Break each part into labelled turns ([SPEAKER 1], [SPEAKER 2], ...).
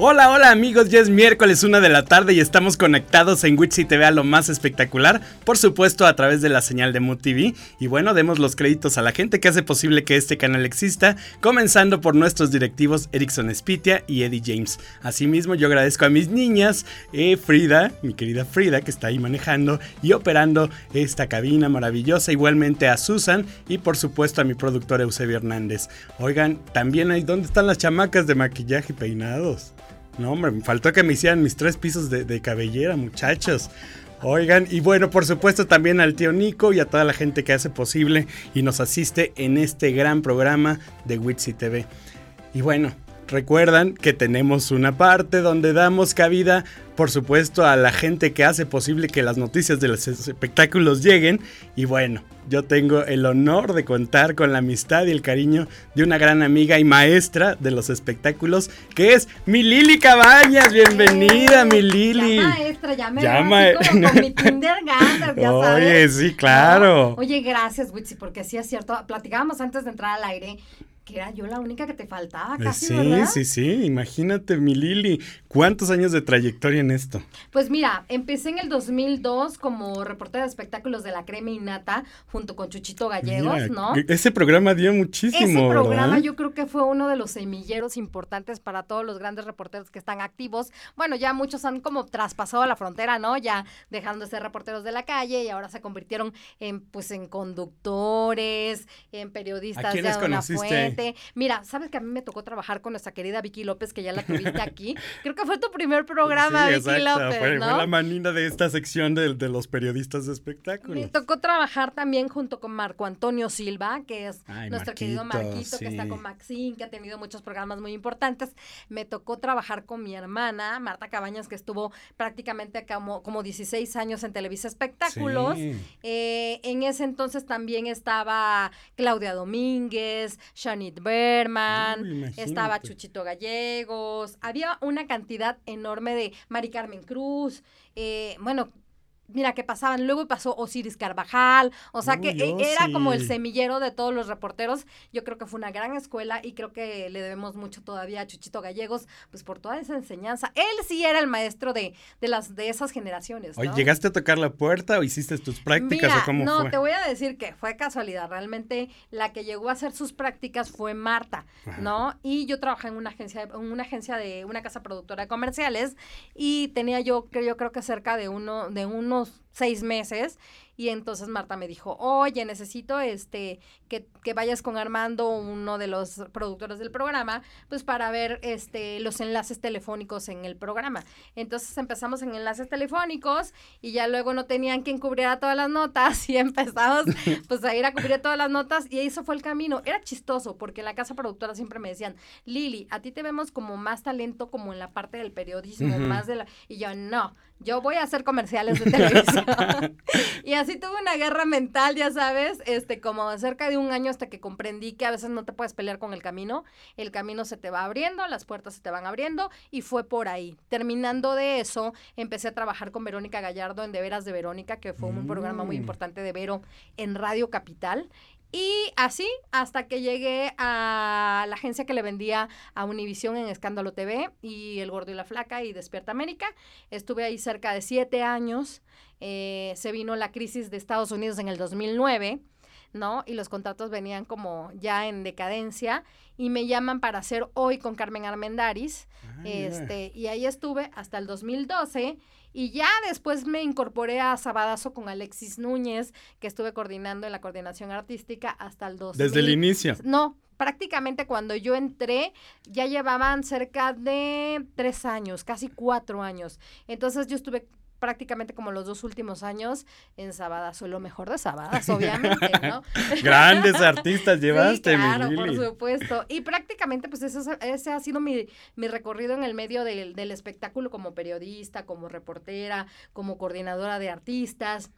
[SPEAKER 1] Hola, hola amigos, ya es miércoles una de la tarde y estamos conectados en Witchy TV a lo más espectacular, por supuesto a través de la señal de Mood TV. Y bueno, demos los créditos a la gente que hace posible que este canal exista, comenzando por nuestros directivos Erickson Spitia y Eddie James. Asimismo, yo agradezco a mis niñas, eh, Frida, mi querida Frida, que está ahí manejando y operando esta cabina maravillosa, igualmente a Susan y por supuesto a mi productor Eusebio Hernández. Oigan, también hay, ¿dónde están las chamacas de maquillaje y peinados? No, hombre, me faltó que me hicieran mis tres pisos de, cabellera, muchachos. Oigan, y bueno, por supuesto también al tío Nico y a toda la gente que hace posible y nos asiste en este gran programa de Witsy TV. Y bueno, recuerdan que tenemos una parte donde damos cabida por supuesto, a la gente que hace posible que las noticias de los espectáculos lleguen. Y bueno, yo tengo el honor de contar con la amistad y el cariño de una gran amiga y maestra de los espectáculos, que es mi Lili Cabañas. Bienvenida, mi Lili.
[SPEAKER 2] Ya maestra, ya me Llama... con mi ya
[SPEAKER 1] Oye, sí, claro.
[SPEAKER 2] Oye, gracias, Witsi, porque sí es cierto. Platicábamos antes de entrar al aire que era yo la única que te faltaba eh, casi,
[SPEAKER 1] Sí, sí, sí, imagínate, mi Lili, ¿cuántos años de trayectoria en esto?
[SPEAKER 2] Pues mira, empecé en el 2002 como reportera de espectáculos de la Crema y Nata junto con Chuchito Gallegos, ¿no?
[SPEAKER 1] Ese programa dio muchísimo, Ese
[SPEAKER 2] programa yo creo que fue uno de los semilleros importantes para todos los grandes reporteros que están activos. Bueno, ya muchos han como traspasado la frontera, ¿no? Ya dejando de ser reporteros de la calle y ahora se convirtieron en pues en conductores, en periodistas
[SPEAKER 1] de una
[SPEAKER 2] Mira, sabes que a mí me tocó trabajar con nuestra querida Vicky López, que ya la tuviste aquí. Creo que fue tu primer programa, Vicky López.
[SPEAKER 1] Fue,
[SPEAKER 2] ¿no?
[SPEAKER 1] fue la manina de esta sección de, los periodistas de espectáculos.
[SPEAKER 2] Me tocó trabajar también junto con Marco Antonio Silva, que es nuestro querido Marquito, que está con Maxine, que ha tenido muchos programas muy importantes. Me tocó trabajar con mi hermana, Marta Cabañas, que estuvo prácticamente como, como 16 años en Televisa Espectáculos. Eh, en ese entonces también estaba Claudia Domínguez, Shani Berman, estaba Chuchito Gallegos, había una cantidad enorme de Mari Carmen Cruz, eh, bueno, mira qué pasaban. Luego pasó Osiris Carvajal, o sea que era como el semillero de todos los reporteros. Yo creo que fue una gran escuela y creo que le debemos mucho todavía a Chuchito Gallegos, pues por toda esa enseñanza. Él sí era el maestro de, de las de esas generaciones.
[SPEAKER 1] Oye, ¿llegaste a tocar la puerta o hiciste tus prácticas o cómo
[SPEAKER 2] no, te voy a decir que fue casualidad. Realmente la que llegó a hacer sus prácticas fue Marta, ¿no? Y yo trabajé en una agencia, en una agencia de una casa productora de comerciales y tenía yo, yo creo que cerca de uno, de uno estamos seis meses y entonces Marta me dijo, oye, necesito este que, que, vayas con Armando, uno de los productores del programa, pues para ver este los enlaces telefónicos en el programa. Entonces empezamos en enlaces telefónicos y ya luego no tenían quien cubriera todas las notas y empezamos pues a ir a cubrir todas las notas y eso fue el camino. Era chistoso porque en la casa productora siempre me decían, Lili, a ti te vemos como más talento como en la parte del periodismo, más de la... Y yo, no, yo voy a hacer comerciales de televisión. y así tuve una guerra mental, ya sabes, este, como cerca de un año hasta que comprendí que a veces no te puedes pelear con el camino, el camino se te va abriendo, las puertas se te van abriendo y fue por ahí. Terminando de eso, empecé a trabajar con Verónica Gallardo en De Veras de Verónica, que fue un programa muy mm. importante de Vero en Radio Capital. Y así hasta que llegué a la agencia que le vendía a Univisión en Escándalo TV y El Gordo y la Flaca y Despierta América. Estuve ahí cerca de siete años. Eh, se vino la crisis de Estados Unidos en el 2009. ¿no? Y los contratos venían como ya en decadencia y me llaman para hacer hoy con Carmen Armendaris, ah, este, y ahí estuve hasta el 2012 y ya después me incorporé a Sabadazo con Alexis Núñez, que estuve coordinando en la coordinación artística hasta el 2000.
[SPEAKER 1] Desde el inicio.
[SPEAKER 2] No, prácticamente cuando yo entré ya llevaban cerca de tres años, casi cuatro años. Entonces yo estuve prácticamente como los dos últimos años en Sabadazo, lo mejor de Sabadas, obviamente, ¿no?
[SPEAKER 1] Grandes artistas llevaste,
[SPEAKER 2] sí, claro, por supuesto. Y prácticamente, pues eso, ese ha sido mi, mi recorrido en el medio del, del espectáculo como periodista, como reportera, como coordinadora de artistas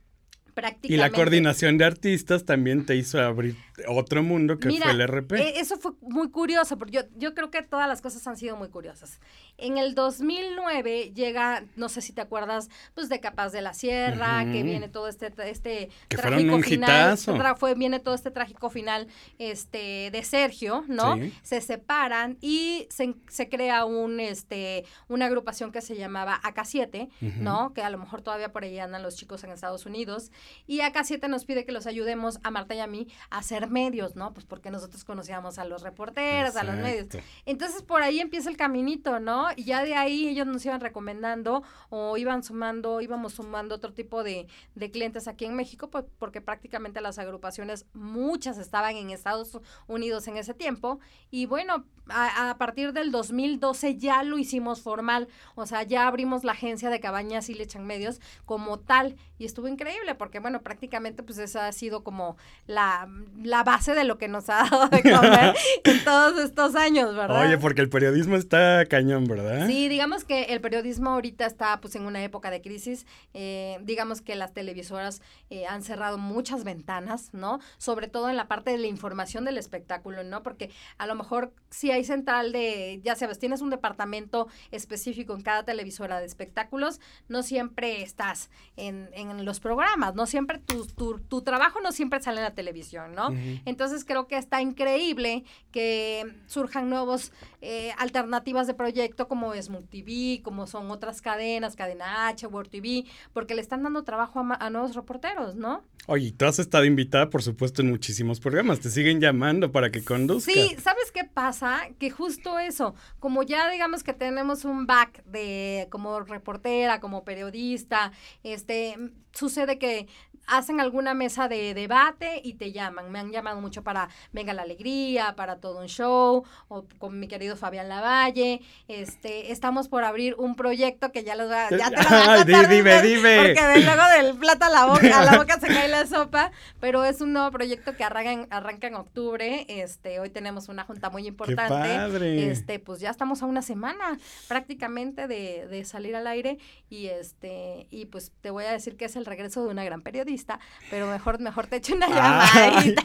[SPEAKER 2] prácticamente.
[SPEAKER 1] Y la coordinación de artistas también te hizo abrir otro mundo que fue el RP.
[SPEAKER 2] E, eso fue muy curioso, porque yo, yo creo que todas las cosas han sido muy curiosas. En el 2009 llega, no sé si te acuerdas, pues de Capaz de la Sierra, que viene todo este, este
[SPEAKER 1] que trágico un final.
[SPEAKER 2] Fue, viene todo este trágico final este, de Sergio, ¿no? Se separan y se, se, crea un, este, una agrupación que se llamaba AK7, ¿no? Que a lo mejor todavía por ahí andan los chicos en Estados Unidos. Y AK7 nos pide que los ayudemos a Marta y a mí a hacer medios, ¿no? Pues porque nosotros conocíamos a los reporteros, a los medios. Entonces por ahí empieza el caminito, ¿no? Y ya de ahí ellos nos iban recomendando o iban sumando, íbamos sumando otro tipo de, de clientes aquí en México, pues porque prácticamente las agrupaciones, muchas estaban en Estados Unidos en ese tiempo. Y bueno, a, partir del 2012 ya lo hicimos formal, o sea, ya abrimos la agencia de Cabañas y Lechan Medios como tal y estuvo increíble porque bueno, prácticamente pues esa ha sido como la, la base de lo que nos ha dado de comer en todos estos años, ¿verdad?
[SPEAKER 1] Oye, porque el periodismo está cañón, ¿verdad?
[SPEAKER 2] Sí, digamos que el periodismo ahorita está pues en una época de crisis, eh, digamos que las televisoras eh, han cerrado muchas ventanas, ¿no? Sobre todo en la parte de la información del espectáculo, ¿no? Porque a lo mejor si hay central de, ya sabes, tienes un departamento específico en cada televisora de espectáculos, no siempre estás en, en los programas, no siempre tu, tu, tu, trabajo no siempre sale en la televisión, ¿no? Entonces creo que está increíble que surjan nuevos eh, alternativas de proyecto como es TV, como son otras cadenas, Cadena H, World TV, porque le están dando trabajo a, a nuevos reporteros, ¿no?
[SPEAKER 1] Oye, tú has estado invitada, por supuesto, en muchísimos programas. Te siguen llamando para que conduzcas.
[SPEAKER 2] Sí, ¿sabes qué pasa? Que justo eso, como ya digamos que tenemos un back de como reportera, como periodista, este, sucede que hacen alguna mesa de debate y te llaman. Me han llamado mucho para Venga la Alegría, para todo un show, o con mi querido Fabián Lavalle. Este, estamos por abrir un proyecto que ya los va, ya te lo voy a contar.
[SPEAKER 1] dime, dime.
[SPEAKER 2] Porque luego del plata a la boca, a la boca se cae la sopa, pero es un nuevo proyecto que arranca en, arranca en octubre. Este, hoy tenemos una junta muy importante. Qué padre. Este, pues ya estamos a una semana prácticamente de, de salir al aire y este, y pues te voy a decir que es el regreso de una gran periodista pero mejor, mejor te echo una llamadita.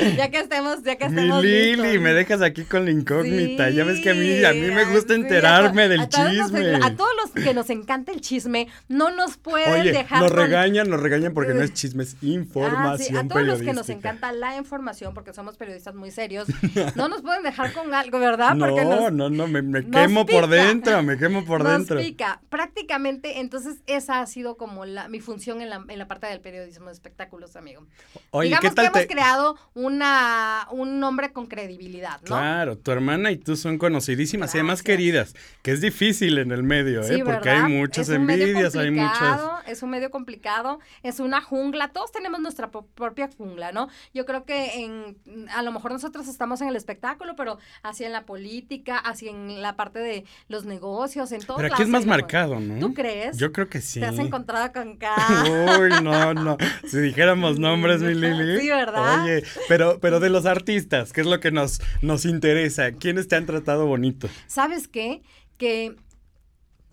[SPEAKER 2] ya que estemos, ya que estemos.
[SPEAKER 1] Mi Lili, me dejas aquí con la incógnita. ya ves que a mí, a mí me gusta enterarme del chisme.
[SPEAKER 2] a todos los que nos encanta el chisme, no nos pueden Oye, dejar.
[SPEAKER 1] Nos regañan, nos regañan porque no es chisme, es información. Ah,
[SPEAKER 2] a todos los que nos encanta la información, porque somos periodistas muy serios, no nos pueden dejar con algo, ¿verdad?
[SPEAKER 1] Porque no, no, no, me, quemo por dentro, me quemo por
[SPEAKER 2] nos
[SPEAKER 1] dentro.
[SPEAKER 2] Pica. Prácticamente, entonces, esa ha sido como la, mi función en la, en la parte del periodismo periodismo de espectáculos, amigo. Oye, Digamos ¿qué tal que hemos creado una, un nombre con credibilidad, ¿no?
[SPEAKER 1] Claro, tu hermana y tú son conocidísimas y además queridas, que es difícil en el medio, ¿eh? Porque hay muchas envidias, hay muchas...
[SPEAKER 2] Es un medio complicado, es una jungla, todos tenemos nuestra propia jungla, ¿no? Yo creo que en, a lo mejor nosotros estamos en el espectáculo, pero así en la política, así en la parte de los negocios, en todo.
[SPEAKER 1] Pero aquí es más marcado, ¿no?
[SPEAKER 2] ¿Tú crees?
[SPEAKER 1] Yo creo que sí.
[SPEAKER 2] Te has encontrado con cada...
[SPEAKER 1] Uy, no, no. Si dijéramos nombres, mi Lili.
[SPEAKER 2] Sí, ¿verdad?
[SPEAKER 1] Oye, pero, pero de los artistas, ¿qué es lo que nos, nos interesa? ¿Quiénes te han tratado bonito?
[SPEAKER 2] ¿Sabes qué? Que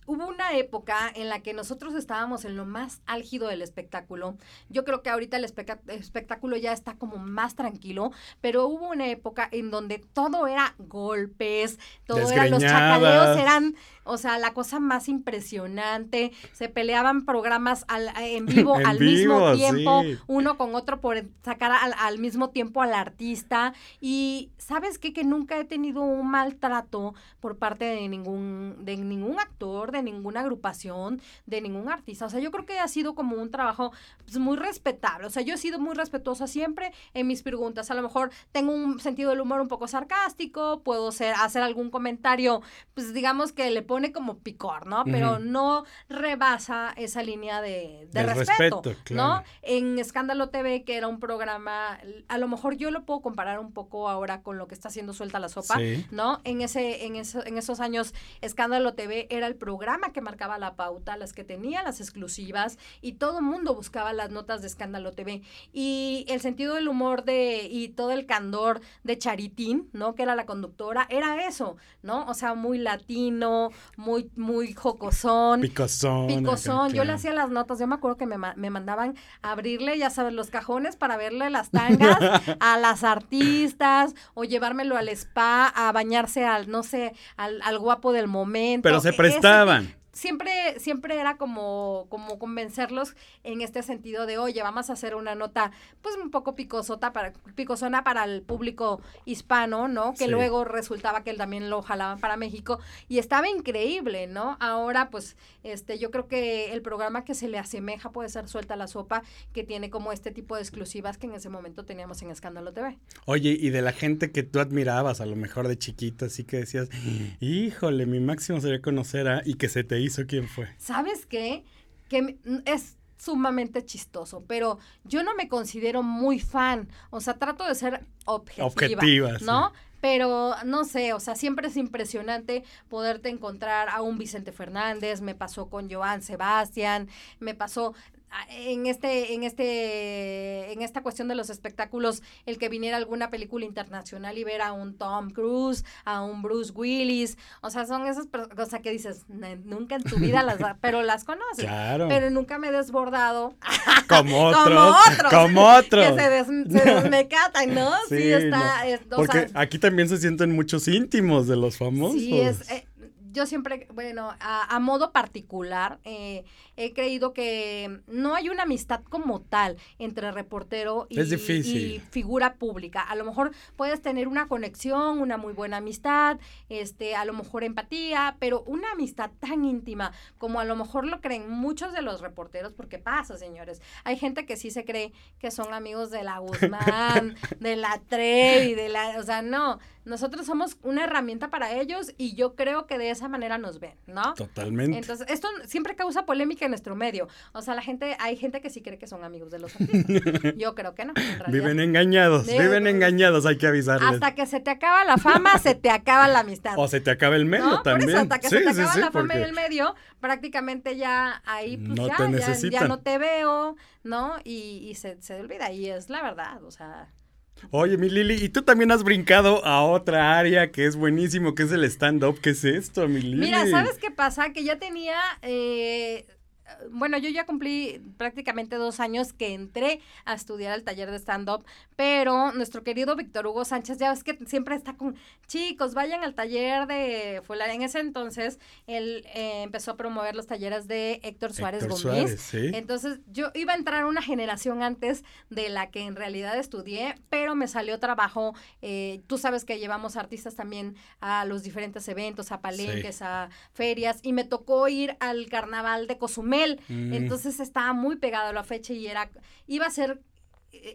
[SPEAKER 2] hubo una época en la que nosotros estábamos en lo más álgido del espectáculo. Yo creo que ahorita el espectáculo ya está como más tranquilo, pero hubo una época en donde todo era golpes, todo era los chacaleos eran o sea, la cosa más impresionante. Se peleaban programas al, en vivo al mismo tiempo, uno con otro por sacar al, mismo tiempo al artista. Y sabes qué? Que nunca he tenido un maltrato por parte de ningún, de ningún actor, de ninguna agrupación, de ningún artista. O sea, yo creo que ha sido como un trabajo pues, muy respetable. O sea, yo he sido muy respetuosa siempre en mis preguntas. A lo mejor tengo un sentido del humor un poco sarcástico, puedo ser, hacer algún comentario, pues digamos que le pone como picor, ¿no? Pero no rebasa esa línea de, respeto, ¿no? En Escándalo TV, que era un programa, a lo mejor yo lo puedo comparar un poco ahora con lo que está haciendo Suelta la Sopa, ¿no? En ese, en, eso, en esos años, Escándalo TV era el programa programa que marcaba la pauta, las que tenía las exclusivas y todo el mundo buscaba las notas de Escándalo TV. Y el sentido del humor de y todo el candor de Charitín, ¿no? Que era la conductora, era eso, ¿no? O sea, muy latino, muy, muy jocosón.
[SPEAKER 1] Picosón.
[SPEAKER 2] Picosón. Yo le hacía las notas. Yo me acuerdo que me, me mandaban a abrirle, ya sabes, los cajones para verle las tangas a las artistas o llevármelo al spa a bañarse al, no sé, al, al guapo del momento.
[SPEAKER 1] Pero se prestaban
[SPEAKER 2] siempre, siempre era como, como convencerlos en este sentido de, oye, vamos a hacer una nota, pues un poco picosota para, picosona para el público hispano, ¿no? Que luego resultaba que él también lo jalaban para México y estaba increíble, ¿no? Ahora, pues, este, yo creo que el programa que se le asemeja puede ser Suelta la Sopa, que tiene como este tipo de exclusivas que en ese momento teníamos en Escándalo TV.
[SPEAKER 1] Oye, y de la gente que tú admirabas, a lo mejor de chiquito, así que decías, híjole, mi máximo sería conocer a, y que se te hizo quién fue?
[SPEAKER 2] ¿Sabes qué? Que es sumamente chistoso, pero yo no me considero muy fan, o sea, trato de ser objetiva, ¿no? Pero no sé, o sea, siempre es impresionante poderte encontrar a un Vicente Fernández, me pasó con Joan Sebastián, me pasó en este en este en esta cuestión de los espectáculos el que viniera alguna película internacional y ver a un Tom Cruise a un Bruce Willis o sea son esas cosas que dices nunca en tu vida las pero las conoces. Claro. pero nunca me he desbordado.
[SPEAKER 1] Como otros como otros,
[SPEAKER 2] que se, des, desmecatan no
[SPEAKER 1] sí, está porque aquí también se sienten muchos íntimos de los famosos.
[SPEAKER 2] Sí es eh, yo siempre, bueno, a, modo particular, eh, he creído que no hay una amistad como tal entre reportero y, y, figura pública. A lo mejor puedes tener una conexión, una muy buena amistad, este, a lo mejor empatía, pero una amistad tan íntima como a lo mejor lo creen muchos de los reporteros, porque pasa, señores. Hay gente que sí se cree que son amigos de la Guzmán, de la Trevi, de la, o sea, no, nosotros somos una herramienta para ellos y yo creo que de esa manera nos ven, ¿no?
[SPEAKER 1] Totalmente.
[SPEAKER 2] Entonces, esto siempre causa polémica en nuestro medio. O sea, la gente, hay gente que sí cree que son amigos de los artistas. Yo creo que no.
[SPEAKER 1] viven engañados, viven engañados, hay que avisarles.
[SPEAKER 2] Hasta que se te acaba la fama, se te acaba la amistad.
[SPEAKER 1] O se te acaba el medio también. Por eso,
[SPEAKER 2] hasta que se te acaba la fama en el medio, prácticamente ya ahí, pues no ya, te ya, no te veo, ¿no? Y, y se, se olvida. Y es la verdad, o sea.
[SPEAKER 1] Oye, mi Lili, y tú también has brincado a otra área que es buenísimo, que es el stand-up. ¿Qué es esto, mi Lili?
[SPEAKER 2] Mira, ¿sabes qué pasa? Que ya tenía eh, bueno, yo ya cumplí prácticamente dos años que entré a estudiar el taller de stand-up, pero nuestro querido Víctor Hugo Sánchez, ya ves que siempre está con, chicos, vayan al taller de fulano. En ese entonces, él eh, empezó a promover los talleres de Héctor Suárez Gómez. Entonces, yo iba a entrar una generación antes de la que en realidad estudié, pero me salió trabajo. Eh, tú sabes que llevamos artistas también a los diferentes eventos, a palenques, a ferias, y me tocó ir al carnaval de Cozumel Mm. Entonces estaba muy pegado a la fecha y era, iba a ser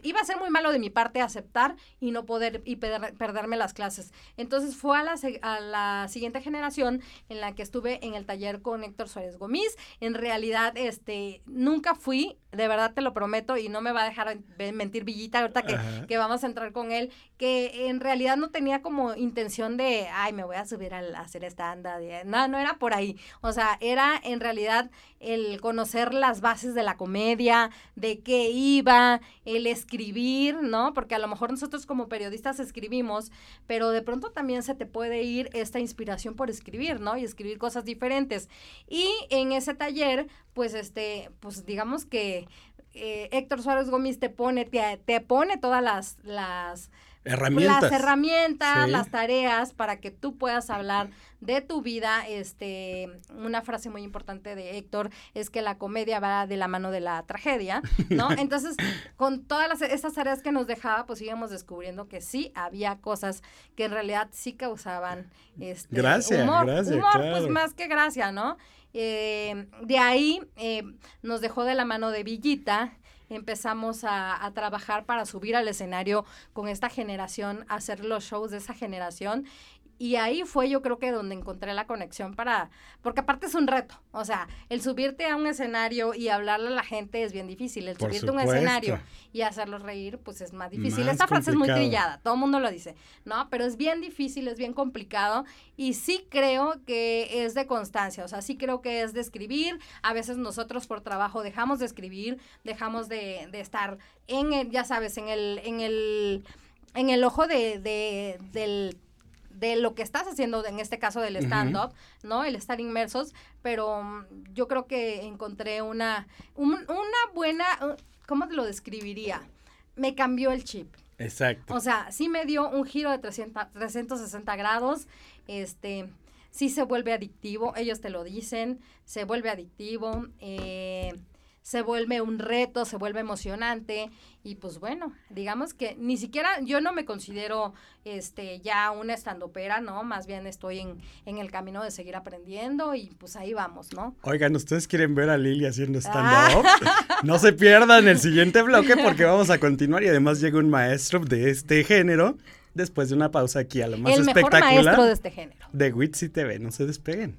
[SPEAKER 2] iba a ser muy malo de mi parte aceptar y no poder y perderme las clases. Entonces fue a la, a la siguiente generación en la que estuve en el taller con Héctor Suárez Gómez. En realidad, este, nunca fui, de verdad te lo prometo, y no me va a dejar mentir Villita ahorita que, que vamos a entrar con él, que en realidad no tenía como intención de, ay, me voy a subir a, hacer esta anda. No, no era por ahí. O sea, era en realidad el conocer las bases de la comedia, de qué iba, el escribir, ¿no? Porque a lo mejor nosotros como periodistas escribimos, pero de pronto también se te puede ir esta inspiración por escribir, ¿no? Y escribir cosas diferentes. Y en ese taller, pues este, pues digamos que eh, Héctor Suárez Gómez te pone, te, te pone todas las, las
[SPEAKER 1] herramientas.
[SPEAKER 2] Las herramientas, las tareas para que tú puedas hablar de tu vida. Este, una frase muy importante de Héctor es que la comedia va de la mano de la tragedia, ¿no? Entonces, con todas las, estas tareas que nos dejaba, pues íbamos descubriendo que sí había cosas que en realidad sí causaban este
[SPEAKER 1] gracias,
[SPEAKER 2] humor,
[SPEAKER 1] gracias,
[SPEAKER 2] humor pues más que gracia, ¿no? Eh, de ahí eh, nos dejó de la mano de Villita, empezamos a, trabajar para subir al escenario con esta generación, hacer los shows de esa generación Y ahí fue yo creo que donde encontré la conexión para, porque aparte es un reto, o sea, el subirte a un escenario y hablarle a la gente es bien difícil, el subirte a un escenario y hacerlos reír pues es más difícil. Esta frase es muy trillada, todo el mundo lo dice, ¿no? Pero es bien difícil, es bien complicado y sí creo que es de constancia, o sea, sí creo que es de escribir, a veces nosotros por trabajo dejamos de escribir, dejamos de, de estar en el, ya sabes, en el, en el, en el ojo de, de del de lo que estás haciendo, en este caso del stand-up, ¿no? El estar inmersos, pero mm, yo creo que encontré una, una buena, uh, ¿cómo te lo describiría? Me cambió el chip.
[SPEAKER 1] Exacto.
[SPEAKER 2] O sea, sí me dio un giro de 300, 360 grados, este, sí se vuelve adictivo, ellos te lo dicen, se vuelve adictivo, eh, se vuelve un reto, se vuelve emocionante y pues bueno, digamos que ni siquiera yo no me considero este ya una estandopera, ¿no? Más bien estoy en, en el camino de seguir aprendiendo y pues ahí vamos, ¿no?
[SPEAKER 1] Oigan, ¿ustedes quieren ver a Lili haciendo stand-up? Ah. No se pierdan el siguiente bloque porque vamos a continuar y además llega un maestro de este género después de una pausa aquí a lo más el espectacular. Mejor maestro
[SPEAKER 2] de este género.
[SPEAKER 1] De Witsi TV, no se despeguen.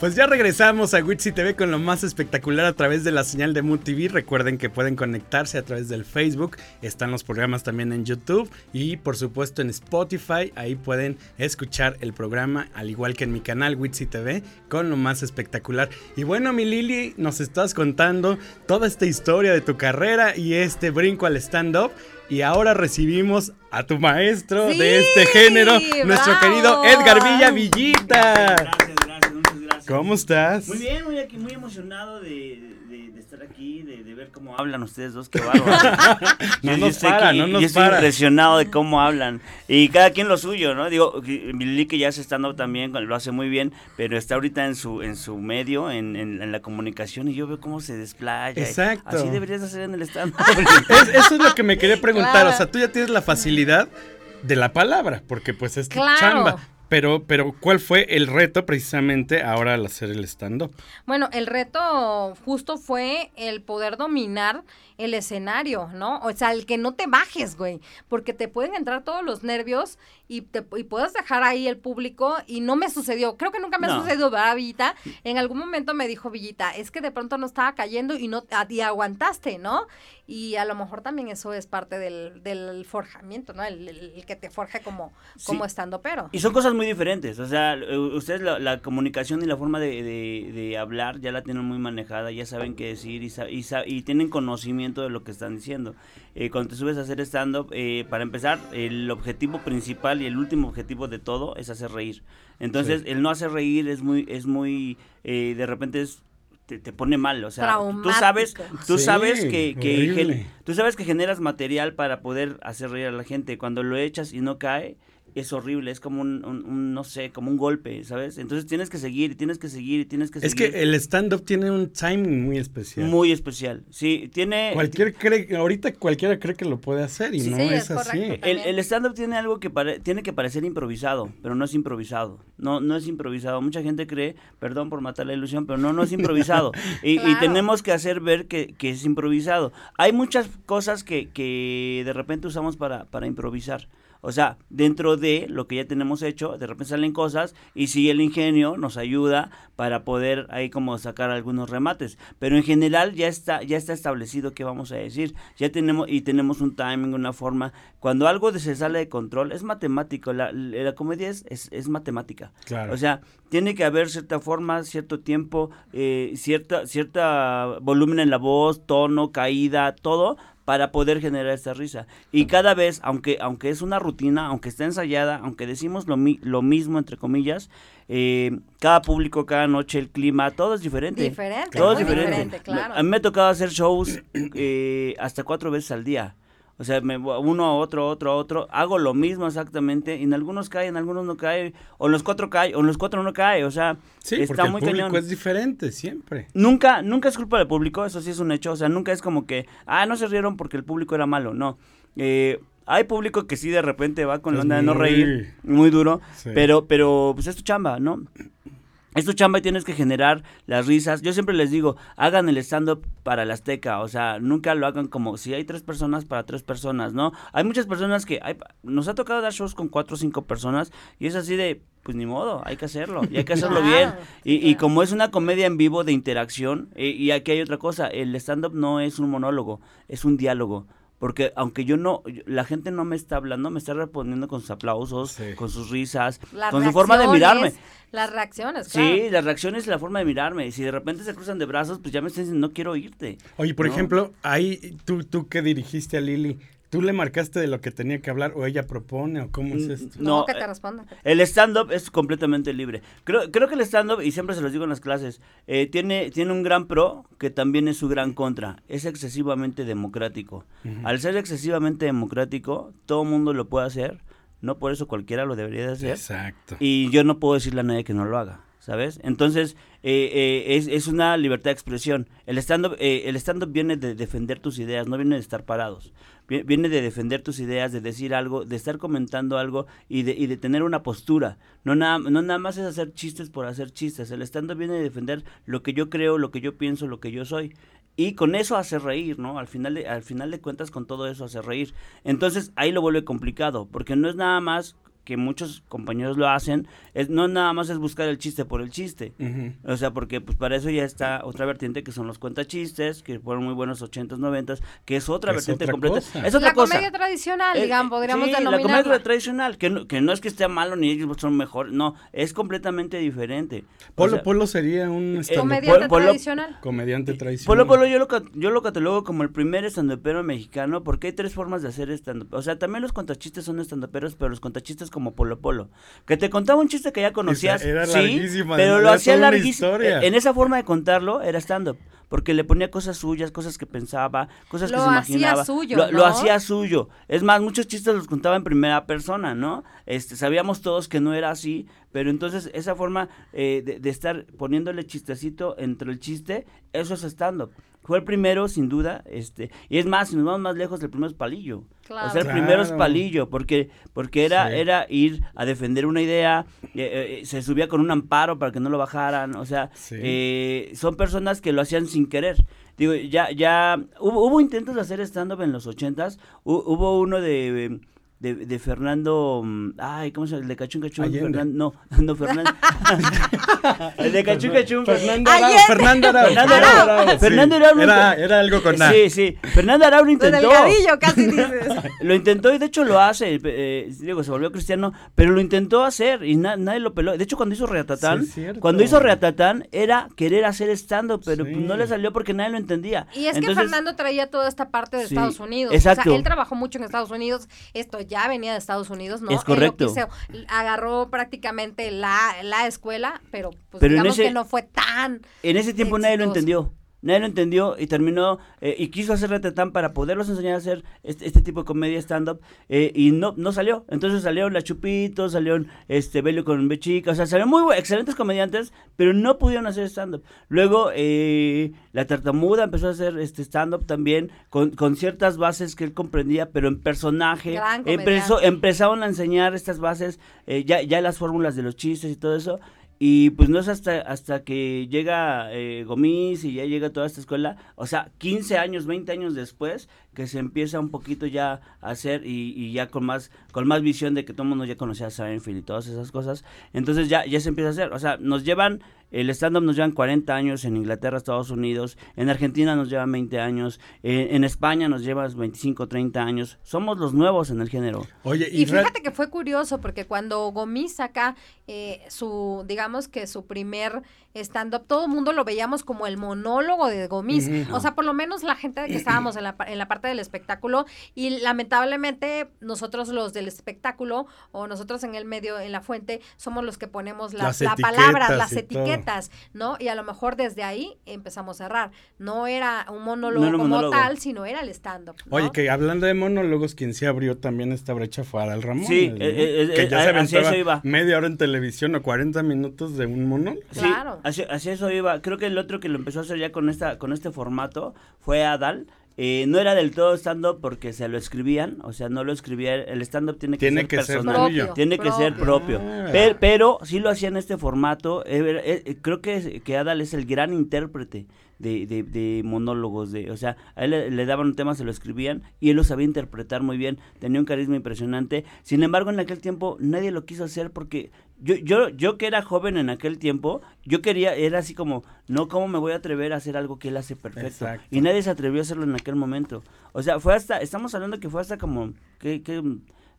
[SPEAKER 1] Pues ya regresamos a Witsi TV con lo más espectacular a través de la señal de Mood TV. Recuerden que pueden conectarse a través del Facebook. Están los programas también en YouTube y por supuesto en Spotify. Ahí pueden escuchar el programa al igual que en mi canal Witsi TV con lo más espectacular. Y bueno, mi Lili, nos estás contando toda esta historia de tu carrera y este brinco al stand-up. Y ahora recibimos a tu maestro de este género, nuestro querido Edgar Villa Villita.
[SPEAKER 3] Gracias, gracias.
[SPEAKER 1] ¿Cómo estás?
[SPEAKER 3] Muy bien, muy, aquí, muy emocionado de, de, de estar aquí, de, de, ver cómo hablan ustedes dos, qué bárbaro.
[SPEAKER 1] no, nos para, no nos
[SPEAKER 3] yo estoy impresionado de cómo hablan. Y cada quien lo suyo, ¿no? Digo, Lili que ya se está dando también, lo hace muy bien, pero está ahorita en su, en su medio, en, en, en la comunicación, y yo veo cómo se desplaya.
[SPEAKER 1] Exacto.
[SPEAKER 3] Así deberías hacer en el stand
[SPEAKER 1] eso es lo que me quería preguntar, claro. o sea, tú ya tienes la facilidad de la palabra, porque pues es
[SPEAKER 2] claro.
[SPEAKER 1] chamba. Pero, pero, ¿cuál fue el reto precisamente ahora al hacer el stand-up?
[SPEAKER 2] Bueno, el reto justo fue el poder dominar el escenario, ¿no? O sea, el que no te bajes, güey, porque te pueden entrar todos los nervios y, te, y puedes dejar ahí el público y no me sucedió, creo que nunca me no. ha sucedido, ¿verdad, Villita? En algún momento me dijo Villita, es que de pronto no estaba cayendo y no y aguantaste, ¿no? Y a lo mejor también eso es parte del, del forjamiento, ¿no? El, el, el, que te forja como, como sí. estando pero.
[SPEAKER 3] Y son cosas muy diferentes, o sea, ustedes la, la comunicación y la forma de, de, de, hablar ya la tienen muy manejada, ya saben qué decir y, y, y tienen conocimiento de lo que están diciendo. Eh, cuando te subes a hacer stand-up, eh, para empezar, el objetivo principal y el último objetivo de todo es hacer reír. Entonces, sí. el no hacer reír es muy, es muy, eh, de repente es te, te, pone mal, o sea, tú sabes, tú sí, sabes que, que tú sabes que generas material para poder hacer reír a la gente. Cuando lo echas y no cae, es horrible, es como un, un, un, no sé, como un golpe, ¿sabes? Entonces tienes que seguir, tienes que seguir, tienes que
[SPEAKER 1] es
[SPEAKER 3] seguir.
[SPEAKER 1] Es que el stand-up tiene un timing muy especial.
[SPEAKER 3] Muy especial, sí, tiene...
[SPEAKER 1] Cualquier cree, ahorita cualquiera cree que lo puede hacer y sí, no sí, es, es así.
[SPEAKER 3] El, el stand-up tiene algo que pare, tiene que parecer improvisado, pero no es improvisado, no, no es improvisado. Mucha gente cree, perdón por matar la ilusión, pero no, no es improvisado. y, claro. y, tenemos que hacer ver que, que, es improvisado. Hay muchas cosas que, que de repente usamos para, para improvisar. O sea, dentro de lo que ya tenemos hecho, de repente salen cosas y sí el ingenio nos ayuda para poder ahí como sacar algunos remates. Pero en general ya está, ya está establecido qué vamos a decir. Ya tenemos, y tenemos un timing, una forma. Cuando algo se sale de control, es matemático. La, la comedia es, es, es, matemática.
[SPEAKER 1] Claro.
[SPEAKER 3] O sea, tiene que haber cierta forma, cierto tiempo, eh, cierta, cierta volumen en la voz, tono, caída, todo para poder generar esta risa. Y cada vez, aunque, aunque es una rutina, aunque está ensayada, aunque decimos lo, mi, lo mismo, entre comillas, eh, cada público, cada noche, el clima, todo es diferente.
[SPEAKER 2] Diferente.
[SPEAKER 3] Todo es diferente.
[SPEAKER 2] diferente claro.
[SPEAKER 3] A mí me ha tocado hacer shows eh, hasta cuatro veces al día. O sea, me, uno a otro, otro a otro, hago lo mismo exactamente, y en algunos cae, en algunos no cae, o en los cuatro cae, o en los cuatro no cae, o sea,
[SPEAKER 1] sí,
[SPEAKER 3] está muy
[SPEAKER 1] el público
[SPEAKER 3] cañón.
[SPEAKER 1] es diferente siempre.
[SPEAKER 3] Nunca, nunca es culpa del público, eso sí es un hecho, o sea, nunca es como que, ah, no se rieron porque el público era malo, no. Eh, hay público que sí de repente va con la onda de no reír, muy duro, sí. pero, pero pues es tu chamba, ¿no? Es tu chamba y tienes que generar las risas. Yo siempre les digo, hagan el stand-up para el Azteca, o sea, nunca lo hagan como si hay tres personas para tres personas, ¿no? Hay muchas personas que hay, nos ha tocado dar shows con cuatro o cinco personas y es así de, pues ni modo, hay que hacerlo y hay que hacerlo bien. Y, y, como es una comedia en vivo de interacción, y, y aquí hay otra cosa, el stand-up no es un monólogo, es un diálogo porque aunque yo no, la gente no me está hablando, me está respondiendo con sus aplausos, con sus risas, con su forma de mirarme.
[SPEAKER 2] Las reacciones, claro.
[SPEAKER 3] Sí, las reacciones y la forma de mirarme. Y si de repente se cruzan de brazos, pues ya me están diciendo, no quiero irte.
[SPEAKER 1] Oye, por ejemplo, ahí tú, tú que dirigiste a Lili, ¿Tú le marcaste de lo que tenía que hablar o ella propone o cómo es mm, esto?
[SPEAKER 2] No, que te responda.
[SPEAKER 3] El stand-up es completamente libre. Creo, creo que el stand-up, y siempre se los digo en las clases, eh, tiene, tiene un gran pro que también es su gran contra. Es excesivamente democrático. Al ser excesivamente democrático, todo mundo lo puede hacer. No por eso cualquiera lo debería de hacer.
[SPEAKER 1] Exacto.
[SPEAKER 3] Y yo no puedo decirle a nadie que no lo haga. ¿sabes? Entonces, eh, eh, es, es, una libertad de expresión. El stand-up eh, el stand -up viene de defender tus ideas, no viene de estar parados. Viene de defender tus ideas, de decir algo, de estar comentando algo y de, y de tener una postura. No nada, no nada más es hacer chistes por hacer chistes. El stand-up viene de defender lo que yo creo, lo que yo pienso, lo que yo soy y con eso hace reír, ¿no? Al final de, al final de cuentas con todo eso hace reír. Entonces ahí lo vuelve complicado, porque no es nada más que muchos compañeros lo hacen, es, no nada más es buscar el chiste por el chiste. O sea, porque pues para eso ya está otra vertiente que son los cuentachistes, que fueron muy buenos 80s, 90 que es otra vertiente completa. Es otra
[SPEAKER 2] la comedia tradicional, eh, digamos, podríamos sí,
[SPEAKER 3] la comedia tradicional, que no, que no es que esté malo ni ellos son mejor, no, es completamente diferente.
[SPEAKER 1] Polo Polo sería un
[SPEAKER 2] eh, comediante tradicional.
[SPEAKER 1] Comediante tradicional.
[SPEAKER 3] Polo Polo yo lo, yo lo catalogo como el primer estandopero mexicano porque hay tres formas de hacer stand O sea, también los contachistes son estandoperos, pero los contachistes como Polo Polo. Que te contaba un chiste que ya conocías.
[SPEAKER 1] Era
[SPEAKER 3] sí, pero lo hacía larguísimo. En esa forma de contarlo era stand-up. Porque le ponía cosas suyas, cosas que pensaba, cosas que se imaginaba.
[SPEAKER 2] Suyo,
[SPEAKER 3] lo, lo hacía suyo. Es más, muchos chistes los contaba en primera persona, ¿no? Este, sabíamos todos que no era así, pero entonces esa forma eh, de, de, estar poniéndole chistecito entre el chiste, eso es stand-up. Fue el primero, sin duda, este, y es más, si nos vamos más lejos, el primero es Palillo.
[SPEAKER 2] Claro.
[SPEAKER 3] O sea, el
[SPEAKER 1] Claro.
[SPEAKER 3] primero es Palillo, porque, porque era,
[SPEAKER 1] Sí.
[SPEAKER 3] era ir a defender una idea, eh, eh, se subía con un amparo para que no lo bajaran, o sea,
[SPEAKER 1] Sí.
[SPEAKER 3] eh, son personas que lo hacían sin querer. Digo, ya, ya, hubo, hubo intentos de hacer stand-up en los ochentas, hu- hubo uno de... De, de Fernando, mm, ay, ¿cómo se llama? El de Cachún Cachún. Fernan- no, no, Fernando. el de Cachún Cachún.
[SPEAKER 1] Fernando Arau. Fernando Arau.
[SPEAKER 3] Fernando
[SPEAKER 2] Arau.
[SPEAKER 1] sí.
[SPEAKER 3] Fernando Arau.
[SPEAKER 1] Era, era algo con A.
[SPEAKER 3] Sí, sí. Fernando Arau lo intentó.
[SPEAKER 2] delgadillo, casi dices.
[SPEAKER 3] Lo intentó y de hecho lo hace. eh, digo, se volvió cristiano, pero lo intentó hacer y na- nadie lo peló. De hecho, cuando hizo Reatatán,
[SPEAKER 1] Sí,
[SPEAKER 3] cuando hizo Reatatán era querer hacer stand-up, pero
[SPEAKER 1] Sí.
[SPEAKER 3] no le salió porque nadie lo entendía.
[SPEAKER 2] Y es que Fernando traía toda esta parte de
[SPEAKER 3] Sí,
[SPEAKER 2] Estados Unidos. O
[SPEAKER 3] exacto.
[SPEAKER 2] sea, él trabajó mucho en Estados Unidos. Esto ya venía de Estados Unidos, ¿no?
[SPEAKER 3] Es correcto.
[SPEAKER 2] Él lo quiso- agarró prácticamente la, la escuela, pero pues
[SPEAKER 3] Pero
[SPEAKER 2] digamos
[SPEAKER 3] ese-
[SPEAKER 2] que no fue tan.
[SPEAKER 3] En ese tiempo nadie lo entendió. Nadie lo entendió y terminó eh, y quiso hacer Retatán para poderlos enseñar a hacer este, este tipo de comedia stand-up eh, y no, no salió. Entonces salieron La Chupito, salieron este Belio con B chica, o sea, salieron muy excelentes comediantes, pero no pudieron hacer stand-up. Luego eh, La Tartamuda empezó a hacer este stand-up también con, con ciertas bases que él comprendía, pero en personaje.
[SPEAKER 2] Gran
[SPEAKER 3] Empezó, empezaron a enseñar estas bases, eh, ya, ya las fórmulas de los chistes y todo eso. Y pues no es hasta, hasta que llega eh, Gomis y ya llega toda esta escuela, o sea, 15 años, 20 años después, que se empieza un poquito ya a hacer y, y ya con más con más visión de que todo el mundo ya conocía a Seinfeld y todas esas cosas. Entonces ya, ya se empieza a hacer, o sea, nos llevan, el stand-up nos llevan 40 años en Inglaterra, Estados Unidos, en Argentina nos llevan 20 años, eh, en España nos llevan 25, 30 años. Somos los nuevos en el género.
[SPEAKER 1] Oye, y,
[SPEAKER 2] Y fíjate que fue curioso porque cuando Gomis saca eh, su, digamos que su primer stand-up, todo el mundo lo veíamos como el monólogo de Gomis. O sea, por lo menos la gente que estábamos en la, en la parte del espectáculo y lamentablemente nosotros los del espectáculo o nosotros en el medio, en la fuente, somos los que ponemos la,
[SPEAKER 1] Las
[SPEAKER 2] la palabra,
[SPEAKER 1] etiquetas
[SPEAKER 2] las
[SPEAKER 1] y
[SPEAKER 2] ¿no? Y a lo mejor desde ahí empezamos a errar. No era un monólogo
[SPEAKER 3] No era un
[SPEAKER 2] como
[SPEAKER 3] monólogo.
[SPEAKER 2] tal, sino era el stand-up. ¿no?
[SPEAKER 1] Oye, que hablando de monólogos, quien se abrió también esta brecha fue Adal Ramón.
[SPEAKER 3] Sí,
[SPEAKER 1] ¿no?
[SPEAKER 3] eh, eh,
[SPEAKER 1] que
[SPEAKER 3] eh,
[SPEAKER 1] ya se
[SPEAKER 3] hacia eso iba.
[SPEAKER 1] media hora en televisión o 40 minutos de un monólogo.
[SPEAKER 3] Sí,
[SPEAKER 2] Claro.
[SPEAKER 3] así, así eso iba. Creo que el otro que lo empezó a hacer ya con esta con este formato fue Adal. Eh, no era del todo stand-up porque se lo escribían, o sea, no lo escribía, el stand-up tiene que
[SPEAKER 1] tiene
[SPEAKER 3] ser
[SPEAKER 1] que
[SPEAKER 3] personal,
[SPEAKER 1] ser tuyo.
[SPEAKER 3] tiene que ser propio.
[SPEAKER 1] Ah.
[SPEAKER 3] Pero, pero sí lo hacía en este formato, eh, eh, creo que, que Adal es el gran intérprete de, de, de monólogos, de, o sea, a él le, le daban un tema, se lo escribían y él lo sabía interpretar muy bien, tenía un carisma impresionante. Sin embargo, en aquel tiempo nadie lo quiso hacer porque yo, yo, yo que era joven en aquel tiempo, yo quería, era así como, no, ¿cómo me voy a atrever a hacer algo que él hace perfecto?
[SPEAKER 1] Exacto.
[SPEAKER 3] Y nadie se atrevió a hacerlo en aquel momento. O sea, fue hasta, estamos hablando que fue hasta como, que, que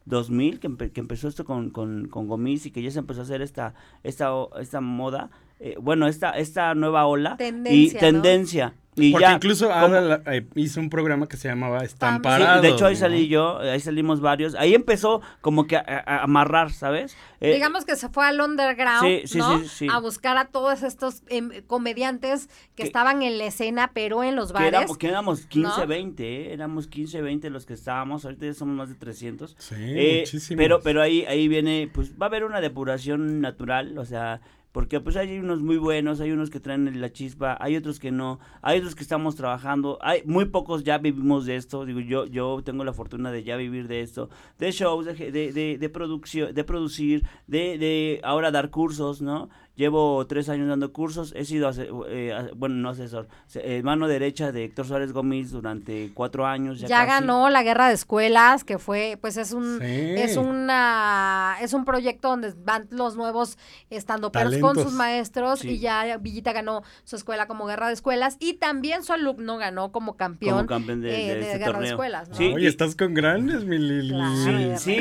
[SPEAKER 3] 2000 que, empe- que empezó esto con, con, con Gomis y que ya se empezó a hacer esta, esta, esta moda, eh, bueno, esta, esta nueva ola
[SPEAKER 2] Tendencia,
[SPEAKER 3] y
[SPEAKER 2] ¿no?
[SPEAKER 3] tendencia. Y
[SPEAKER 1] Porque
[SPEAKER 3] ya,
[SPEAKER 1] incluso Ada eh, hizo un programa que se llamaba
[SPEAKER 2] Sí,
[SPEAKER 3] Sí,
[SPEAKER 1] Parados.
[SPEAKER 3] de hecho ahí
[SPEAKER 1] ¿no?
[SPEAKER 3] salí yo, ahí salimos varios. Ahí empezó como que a, amarrar, ¿sabes? Eh,
[SPEAKER 2] Digamos que se fue al underground,
[SPEAKER 3] Sí, sí,
[SPEAKER 2] ¿no?
[SPEAKER 3] sí, sí.
[SPEAKER 2] A buscar a todos estos em, comediantes que,
[SPEAKER 3] Que-
[SPEAKER 2] estaban en la escena, pero en los
[SPEAKER 3] que
[SPEAKER 2] bares.
[SPEAKER 3] éramos, que éramos 15,
[SPEAKER 2] ¿no?
[SPEAKER 3] 20, ¿eh? éramos 15, 20 los que estábamos, ahorita ya somos más de 300.
[SPEAKER 1] Sí,
[SPEAKER 3] Eh,
[SPEAKER 1] muchísimos.
[SPEAKER 3] pero pero ahí ahí viene pues va a haber una depuración natural o sea porque pues hay unos muy buenos hay unos que traen la chispa hay otros que no hay otros que estamos trabajando hay muy pocos ya vivimos de esto digo yo yo tengo la fortuna de ya vivir de esto de shows de de, de, de producción de producir de, de ahora dar cursos no llevo tres años dando cursos he sido ase- eh, bueno no asesor se- eh, mano derecha de Héctor Suárez Gómez durante cuatro años ya,
[SPEAKER 2] ya
[SPEAKER 3] casi.
[SPEAKER 2] ganó la guerra de escuelas, que fue, pues es un,
[SPEAKER 1] Sí.
[SPEAKER 2] es una, es un proyecto donde van los nuevos estandoperos con
[SPEAKER 1] Talentos.
[SPEAKER 2] sus maestros
[SPEAKER 3] Sí.
[SPEAKER 2] y ya Villita ganó su escuela como guerra de escuelas y también su alumno ganó como campeón,
[SPEAKER 3] Como campeón de-
[SPEAKER 2] eh,
[SPEAKER 3] de este
[SPEAKER 2] guerra de
[SPEAKER 3] torneo.
[SPEAKER 2] escuelas, ¿no?
[SPEAKER 3] Sí,
[SPEAKER 1] Oye,
[SPEAKER 3] y-
[SPEAKER 1] estás con grandes, mi Lili.
[SPEAKER 2] Claro.
[SPEAKER 3] Sí,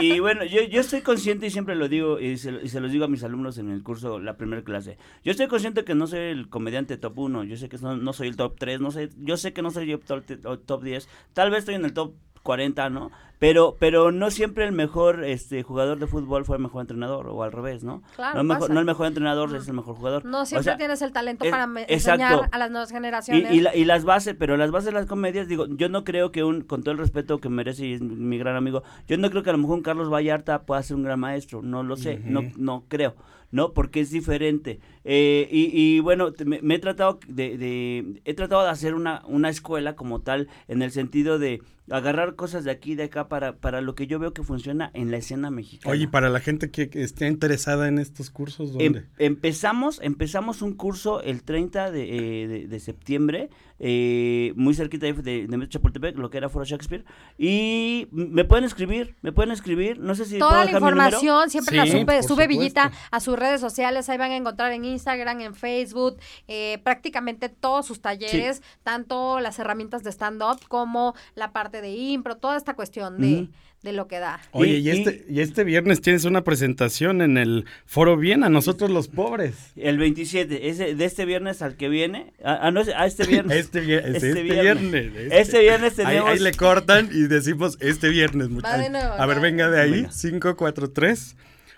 [SPEAKER 3] y, y bueno, yo, yo estoy consciente y siempre lo digo y se, y se los digo a mis alumnos en el curso, la primera clase. Yo estoy consciente que no soy el comediante top 1, yo sé que no, no soy el top 3, no sé, yo sé que no soy el top, top 10, tal vez estoy en el top 40, ¿no? Pero, pero no siempre el mejor este, jugador de fútbol fue el mejor entrenador, o al revés, ¿no?
[SPEAKER 2] Claro,
[SPEAKER 3] no, el mejor, no el mejor entrenador es el mejor jugador.
[SPEAKER 2] No
[SPEAKER 3] O
[SPEAKER 2] siempre
[SPEAKER 3] sea,
[SPEAKER 2] tienes el talento
[SPEAKER 3] es-
[SPEAKER 2] para me-
[SPEAKER 3] exacto.
[SPEAKER 2] enseñar a las nuevas generaciones.
[SPEAKER 3] y, la- y las bases, pero las bases de las comedias, digo, yo no creo que un, con todo el respeto que merece y es mi, mi gran amigo, yo no creo que a lo mejor un Carlos Vallarta pueda ser un gran maestro, no lo sé, no, no creo, ¿no? Porque es diferente. Eh, y, y bueno, me, me he tratado de, de- he tratado de hacer una, una escuela como tal, en el sentido de agarrar cosas de aquí y de acá para, para lo que yo veo que funciona en la escena mexicana.
[SPEAKER 1] Oye, y para la gente que que esté interesada en estos cursos,
[SPEAKER 3] Em-
[SPEAKER 1] ¿dónde?
[SPEAKER 3] empezamos, empezamos un curso el 30 de, eh, de- de septiembre, eh, muy cerquita de, de, de Chapultepec, lo que era Foro Shakespeare. Y me pueden escribir, me pueden escribir, no sé si puedo
[SPEAKER 2] Toda la
[SPEAKER 3] dejar mi número.
[SPEAKER 2] información siempre la
[SPEAKER 1] Sí,
[SPEAKER 2] sube,
[SPEAKER 1] por
[SPEAKER 2] sube
[SPEAKER 1] supuesto.
[SPEAKER 2] Villita a sus redes sociales, ahí van a encontrar en Instagram, en Facebook, eh, prácticamente todos sus talleres, tanto las herramientas de stand-up como la parte de impro, toda esta cuestión de, de lo que da.
[SPEAKER 1] Oye,
[SPEAKER 3] y-
[SPEAKER 1] y, este, y este viernes tienes una presentación en el Foro Bien, a nosotros los pobres.
[SPEAKER 3] El 27, ese, de este viernes al que viene, a, a no, a este viernes.
[SPEAKER 1] Este,
[SPEAKER 3] Este
[SPEAKER 1] este
[SPEAKER 3] viernes.
[SPEAKER 1] viernes.
[SPEAKER 3] Este viernes tenemos...
[SPEAKER 1] ahí le cortan y decimos este viernes.
[SPEAKER 2] Va de nuevo,
[SPEAKER 1] a ver, venga de ahí,
[SPEAKER 3] Venga.
[SPEAKER 1] 5, 4, 3.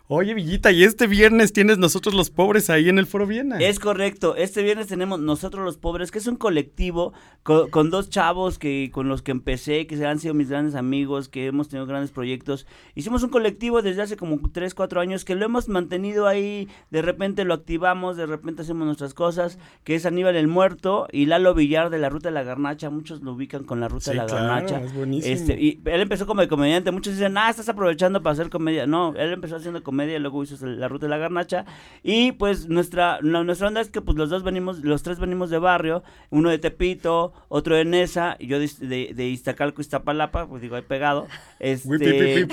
[SPEAKER 1] Oye, Villita, y este viernes tienes nosotros los pobres ahí en el Foro Viena.
[SPEAKER 3] Es correcto. Este viernes tenemos Nosotros los Pobres, que es un colectivo co- con, dos chavos que con los que empecé, que han sido mis grandes amigos, que hemos tenido grandes proyectos. Hicimos un colectivo desde hace como 3, 4 años que lo hemos mantenido ahí. De repente lo activamos, de repente hacemos nuestras cosas, que es Aníbal el Muerto y Lalo Villar de la Ruta de la Garnacha. Muchos lo ubican con la Ruta
[SPEAKER 1] Sí,
[SPEAKER 3] de la
[SPEAKER 1] claro,
[SPEAKER 3] Garnacha.
[SPEAKER 1] es buenísimo.
[SPEAKER 3] Este, y él empezó como de comediante. Muchos dicen, ah, estás aprovechando para hacer comedia. No, él empezó haciendo comedia, luego hizo la ruta de la garnacha. Y pues nuestra, no, nuestra onda es que pues los dos venimos, los tres venimos de barrio, uno de Tepito, otro de Nesa, y yo de, de, de Iztacalco, Iztapalapa, pues digo, ahí pegado. Este,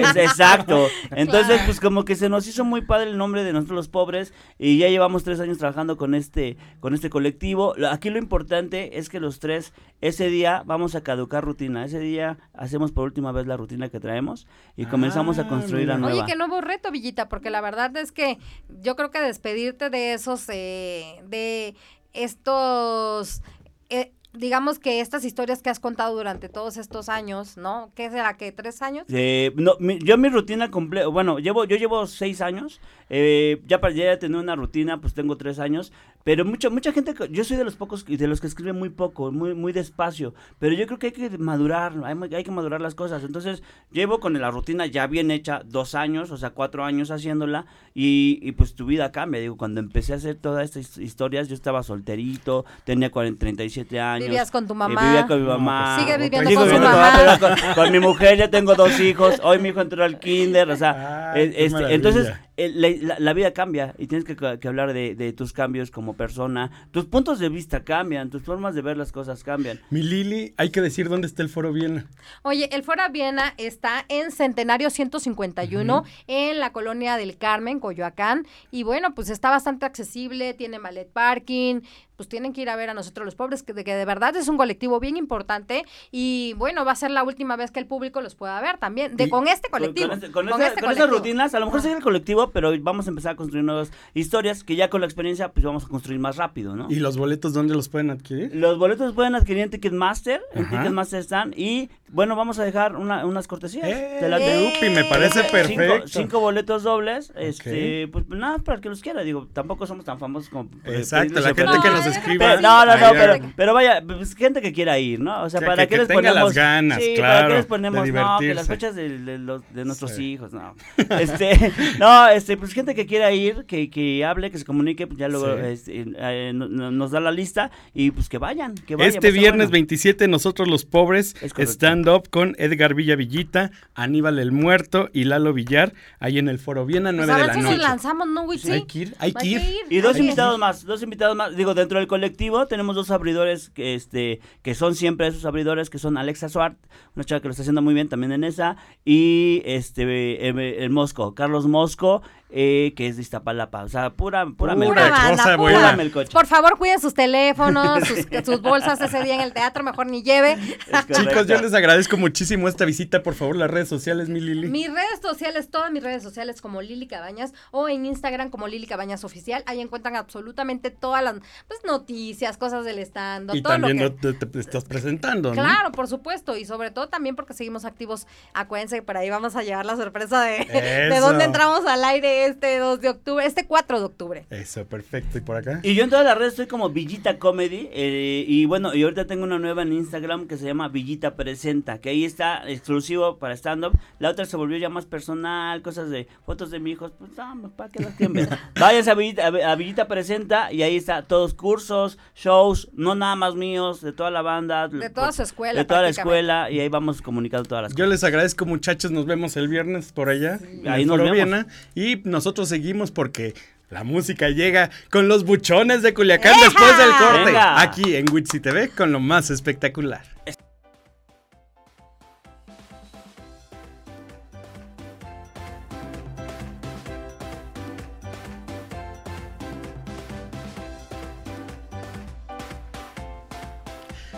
[SPEAKER 3] es- exacto. Entonces, pues como que se nos hizo muy padre el nombre de nosotros los pobres y ya llevamos tres años trabajando con este, con este colectivo. Aquí lo importante es que los tres, ese día vamos a caducar rutina. Ese día hacemos por última vez la rutina que traemos y comenzamos a
[SPEAKER 1] Ah,
[SPEAKER 3] construir la nueva.
[SPEAKER 2] Oye, qué nuevo reto, Villita, porque la verdad es que yo creo que despedirte de esos, eh, de estos, eh, digamos que estas historias que has contado durante todos estos años, ¿no? ¿Qué será? ¿Qué? ¿Tres años?
[SPEAKER 3] Eh, no, mi- yo mi rutina completa, bueno, llevo, yo llevo seis años, eh, ya para ya tener una rutina, pues tengo tres años, Pero mucha, mucha gente, yo soy de los pocos, de los que escriben muy poco, muy, muy despacio, pero yo creo que hay que madurar, hay, hay que madurar las cosas. Entonces, llevo con la rutina ya bien hecha dos años, o sea, cuatro años haciéndola, y, y pues tu vida cambia. Digo, cuando empecé a hacer todas estas historias, yo estaba solterito, tenía 40, 37 años.
[SPEAKER 2] Vivías con tu
[SPEAKER 3] eh,
[SPEAKER 2] mamá.
[SPEAKER 3] vivía con mi mamá.
[SPEAKER 2] Sigue viviendo
[SPEAKER 3] Sigo
[SPEAKER 2] con su
[SPEAKER 3] viviendo
[SPEAKER 2] mamá.
[SPEAKER 3] con, con mi mujer, ya tengo dos hijos, hoy mi hijo entró al kinder, o sea, eh,
[SPEAKER 1] qué
[SPEAKER 3] este, entonces la, la- vida cambia y tienes que, que hablar de, de tus cambios como persona. Tus puntos de vista cambian, tus formas de ver las cosas cambian.
[SPEAKER 1] Mi Lili, hay que decir dónde está el Foro Viena.
[SPEAKER 2] Oye, el Fora Viena está en Centenario 151, en la colonia del Carmen, Coyoacán. Y bueno, pues está bastante accesible, tiene mallet parking, pues tienen que ir a ver a nosotros los pobres, que de, que de verdad es un colectivo bien importante. Y bueno, va a ser la última vez que el público los pueda ver también, de,
[SPEAKER 1] Y
[SPEAKER 2] con este colectivo.
[SPEAKER 3] Con, este- con
[SPEAKER 2] con
[SPEAKER 3] esa-
[SPEAKER 2] este
[SPEAKER 3] con esas rutinas, a lo mejor
[SPEAKER 2] Ajá.
[SPEAKER 3] sigue el colectivo, pero vamos a empezar a construir nuevas historias que ya con la experiencia pues vamos a construir más rápido, ¿no?
[SPEAKER 1] ¿Y los boletos dónde los pueden adquirir?
[SPEAKER 3] Los boletos pueden adquirir en Ticketmaster, en. Ticketmaster están y bueno, vamos a dejar una- unas cortesías.
[SPEAKER 1] ¡Eh!
[SPEAKER 3] Te late.
[SPEAKER 1] Yupi, me parece
[SPEAKER 2] Cinco-
[SPEAKER 1] perfecto.
[SPEAKER 3] Cinco, cinco boletos dobles, este, pues nada, para el que los quiera, digo, tampoco somos tan famosos como... eh,
[SPEAKER 1] Exacto, la gente que
[SPEAKER 2] No,
[SPEAKER 1] nos
[SPEAKER 2] es
[SPEAKER 1] escriba.
[SPEAKER 3] Pero, no, no, no, pero, pero vaya, pues gente que quiera ir, ¿no? O sea,
[SPEAKER 1] Que-
[SPEAKER 3] ¿para
[SPEAKER 1] que-
[SPEAKER 3] qué
[SPEAKER 1] que
[SPEAKER 3] les
[SPEAKER 1] tenga las
[SPEAKER 3] ponemos?
[SPEAKER 1] ganas,
[SPEAKER 3] sí, ¿para
[SPEAKER 1] claro,
[SPEAKER 3] qué les ponemos? No, que las fechas de, de los, de nuestros
[SPEAKER 1] Sí.
[SPEAKER 3] hijos, no. Este, no, este, pues gente que quiera ir, que, que hable, que se comunique, pues ya luego
[SPEAKER 1] Sí.
[SPEAKER 3] este, eh, no- no- nos da la lista y pues que vayan, que vayan.
[SPEAKER 1] Este viernes
[SPEAKER 3] bueno.
[SPEAKER 1] 27, nosotros los pobres,
[SPEAKER 3] Es
[SPEAKER 1] stand-up con Edgar Villavillita, Aníbal el Muerto y Lalo Villar, ahí en el Foro Viena,
[SPEAKER 2] Pues
[SPEAKER 1] 9
[SPEAKER 2] a
[SPEAKER 1] de la noche.
[SPEAKER 2] lanzamos, ¿no, güey?
[SPEAKER 1] Sí, hay que ir, hay que ir.
[SPEAKER 3] Y dos invitados más, dos invitados más. Digo, dentro del colectivo tenemos dos abridores que este que son siempre esos abridores, que son Alexa Swart, una chava que lo está haciendo muy bien también en esa, y este eh, el Mosco, Carlos Mosco, eh, que es de Iztapalapa. O sea, pura, pura,
[SPEAKER 1] Pura
[SPEAKER 3] melcocha.
[SPEAKER 2] banda,
[SPEAKER 1] cosa
[SPEAKER 2] pura.
[SPEAKER 3] melcocha.
[SPEAKER 2] Por favor, cuiden sus teléfonos, sus, sus bolsas ese día en el teatro, mejor ni lleve.
[SPEAKER 1] Chicos, yo les agradezco muchísimo esta visita. Por favor, las redes sociales, mi Lili.
[SPEAKER 2] Mis redes sociales, todas mis redes sociales como Lili Cabañas o en Instagram como Lili Cabañas Oficial. Ahí encuentran absolutamente todas las pues, noticias, cosas del stand
[SPEAKER 1] y
[SPEAKER 2] todo
[SPEAKER 1] también
[SPEAKER 2] lo que...
[SPEAKER 1] te, te estás presentando, ¿no?
[SPEAKER 2] Claro, por supuesto, y sobre todo también porque seguimos activos. Acuérdense que por ahí vamos a llevar la sorpresa de, de dónde entramos al aire este 2 de octubre, este 4 de octubre.
[SPEAKER 1] Eso, perfecto. ¿Y por acá?
[SPEAKER 3] Y yo en todas las redes estoy como Villita Comedy. eh, y bueno, y ahorita tengo una nueva en Instagram que se llama Villita Presenta, que ahí está exclusivo para stand-up. La otra se volvió ya más personal, cosas de fotos de mi hijo. Pues vamos, para que las ver. Váyanse a Villita, a Villita Presenta y ahí está todos cursos, shows, no nada más míos, de toda la banda.
[SPEAKER 2] De toda su escuela,
[SPEAKER 3] De toda la escuela y ahí vamos comunicando todas las
[SPEAKER 1] Yo
[SPEAKER 3] cosas.
[SPEAKER 1] les agradezco, muchachos. Nos vemos el viernes por allá. en
[SPEAKER 3] Ahí nos vemos.
[SPEAKER 1] Viena. Y nosotros seguimos porque la música llega con los buchones de Culiacán
[SPEAKER 2] ¡Eja!
[SPEAKER 1] después del corte.
[SPEAKER 3] Venga.
[SPEAKER 1] Aquí en Witsi TV con lo más espectacular.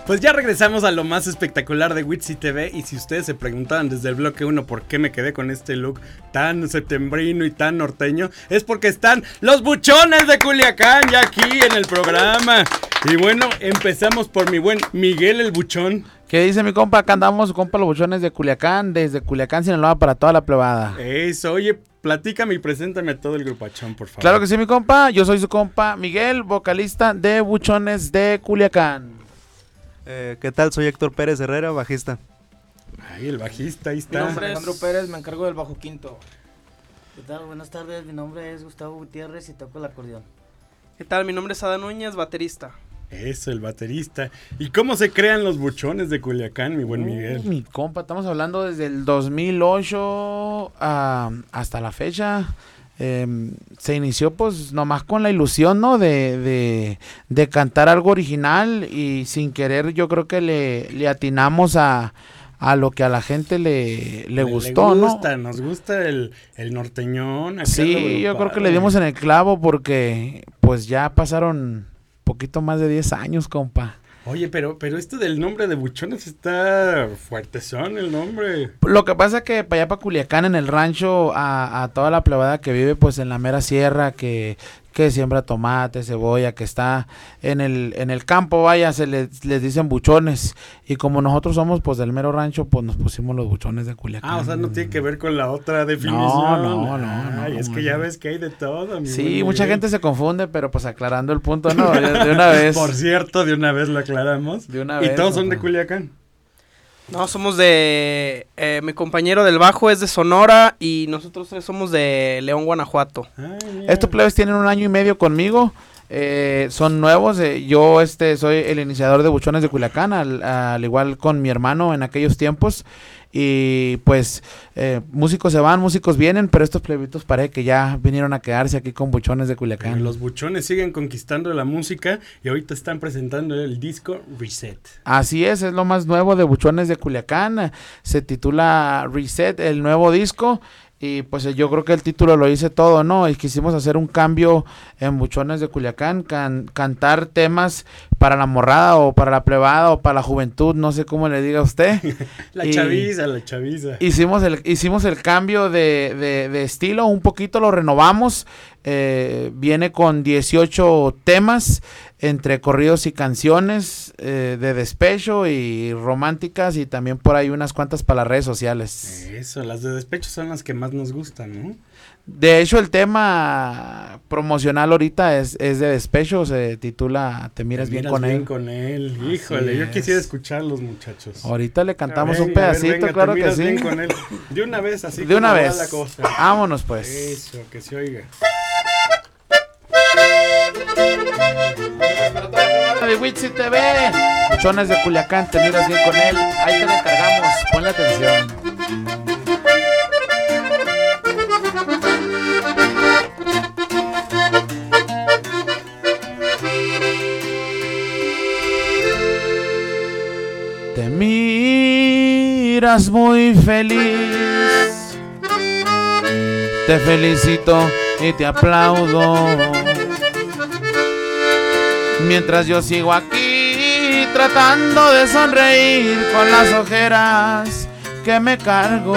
[SPEAKER 1] Pues ya regresamos a lo más espectacular de Witsi TV y si ustedes se preguntaban desde el bloque 1 por qué me quedé con este look tan septembrino y tan norteño, es porque están los buchones de Culiacán ya aquí en el programa. Y bueno, empezamos por mi buen Miguel el Buchón.
[SPEAKER 4] ¿Qué dice mi compa? Acá andamos, compa, los buchones de Culiacán, desde Culiacán, Sinaloa, para toda la plebada.
[SPEAKER 1] Eso, oye, platícame y preséntame a todo el grupachón, por favor.
[SPEAKER 4] Claro que sí, mi compa. Yo soy su compa Miguel, vocalista de Buchones de Culiacán.
[SPEAKER 5] Eh, ¿Qué tal? Soy Héctor Pérez Herrera, bajista.
[SPEAKER 1] Ay, el bajista, ahí
[SPEAKER 6] Mi
[SPEAKER 1] está.
[SPEAKER 6] nombre es Alejandro Pérez, me encargo del bajo quinto.
[SPEAKER 7] ¿Qué tal? Buenas tardes, mi nombre es Gustavo Gutiérrez y toco el acordeón.
[SPEAKER 8] ¿Qué tal? Mi nombre es Adán Núñez, baterista.
[SPEAKER 1] Eso, el baterista. ¿Y cómo se crean los buchones de Culiacán, mi buen Miguel?
[SPEAKER 4] Mi compa, estamos hablando desde el 2008 ah, hasta la fecha. Em, se inició pues nomás con la ilusión, ¿no? De, de, de cantar algo original y sin querer yo creo que le, le atinamos a, a lo que a la gente le, le gustó,
[SPEAKER 1] le
[SPEAKER 4] ¿no?
[SPEAKER 1] gusta, Nos gusta el, el norteñón.
[SPEAKER 4] Sí, yo creo que le dimos en el clavo porque pues ya pasaron poquito más de 10 años, compa.
[SPEAKER 1] Oye, pero, pero esto del nombre de buchones está fuertezón el nombre.
[SPEAKER 4] Lo que pasa que para allá para Culiacán, en el rancho, a, a toda la plebada que vive pues en la mera sierra, que, que siembra tomate, cebolla, que está en el, en el campo, vaya, se les, les dicen buchones. Y como nosotros somos pues del mero rancho, pues nos pusimos los buchones de Culiacán.
[SPEAKER 1] Ah, o sea, no tiene que ver con la otra definición.
[SPEAKER 4] No, no, no,
[SPEAKER 1] Ay,
[SPEAKER 4] no,
[SPEAKER 1] es
[SPEAKER 4] no,
[SPEAKER 1] que ya ves que hay de todo. mi
[SPEAKER 4] Sí, mucha gente se confunde, pero pues aclarando el punto, no, de, una vez.
[SPEAKER 1] Por cierto, de una vez lo aclaramos.
[SPEAKER 4] De una
[SPEAKER 1] y
[SPEAKER 4] vez,
[SPEAKER 1] todos son de. Culiacán.
[SPEAKER 8] No, somos de... eh, mi compañero del bajo es de Sonora y nosotros tres somos de León, Guanajuato.
[SPEAKER 1] Ay, mira.
[SPEAKER 4] Estos plebes tienen un año y medio conmigo. eh, son nuevos. eh, yo este soy el iniciador de Buchones de Culiacán, al, al igual con mi hermano en aquellos tiempos. Y pues eh, músicos se van, músicos vienen, pero estos plebitos parece que ya vinieron a quedarse aquí con Buchones de Culiacán.
[SPEAKER 1] Los buchones siguen conquistando la música y ahorita están presentando el disco Reset.
[SPEAKER 4] Así es, es lo más nuevo de Buchones de Culiacán. Se titula Reset, el nuevo disco. Y pues yo creo que el título lo dice todo, ¿no? Y quisimos hacer un cambio en Buchones de Culiacán, can- cantar temas para la morrada o para la plebada o para la juventud, no sé cómo le diga usted.
[SPEAKER 1] La
[SPEAKER 4] Y-
[SPEAKER 1] chaviza, la chaviza.
[SPEAKER 4] Hicimos el, hicimos el cambio de, de- de estilo, un poquito lo renovamos. eh, viene con 18 temas entre corridos y canciones eh, de despecho y románticas y también por ahí unas cuantas para las redes sociales.
[SPEAKER 1] Eso, las de despecho son las que más nos gustan, ¿no?
[SPEAKER 4] De hecho, el tema promocional ahorita es, es de despecho, se titula Te miras,
[SPEAKER 1] Te
[SPEAKER 4] bien
[SPEAKER 1] miras
[SPEAKER 4] con
[SPEAKER 1] bien
[SPEAKER 4] él.
[SPEAKER 1] con él.
[SPEAKER 4] Así
[SPEAKER 1] Híjole, yo
[SPEAKER 4] es.
[SPEAKER 1] quisiera escucharlos, muchachos.
[SPEAKER 4] Ahorita le cantamos un
[SPEAKER 1] ver,
[SPEAKER 4] pedacito,
[SPEAKER 1] venga,
[SPEAKER 4] claro que sí.
[SPEAKER 1] bien con él. De una vez, así
[SPEAKER 4] De una vez.
[SPEAKER 1] la cosa.
[SPEAKER 4] Vámonos pues.
[SPEAKER 1] Eso, que se oiga.
[SPEAKER 4] De Witsi TV. Buchones de Culiacán, te miras bien con él. Ahí te le encargamos, ponle atención. Te miras muy feliz. Te felicito y te aplaudo. Mientras yo sigo aquí tratando de sonreír con las ojeras que me cargo.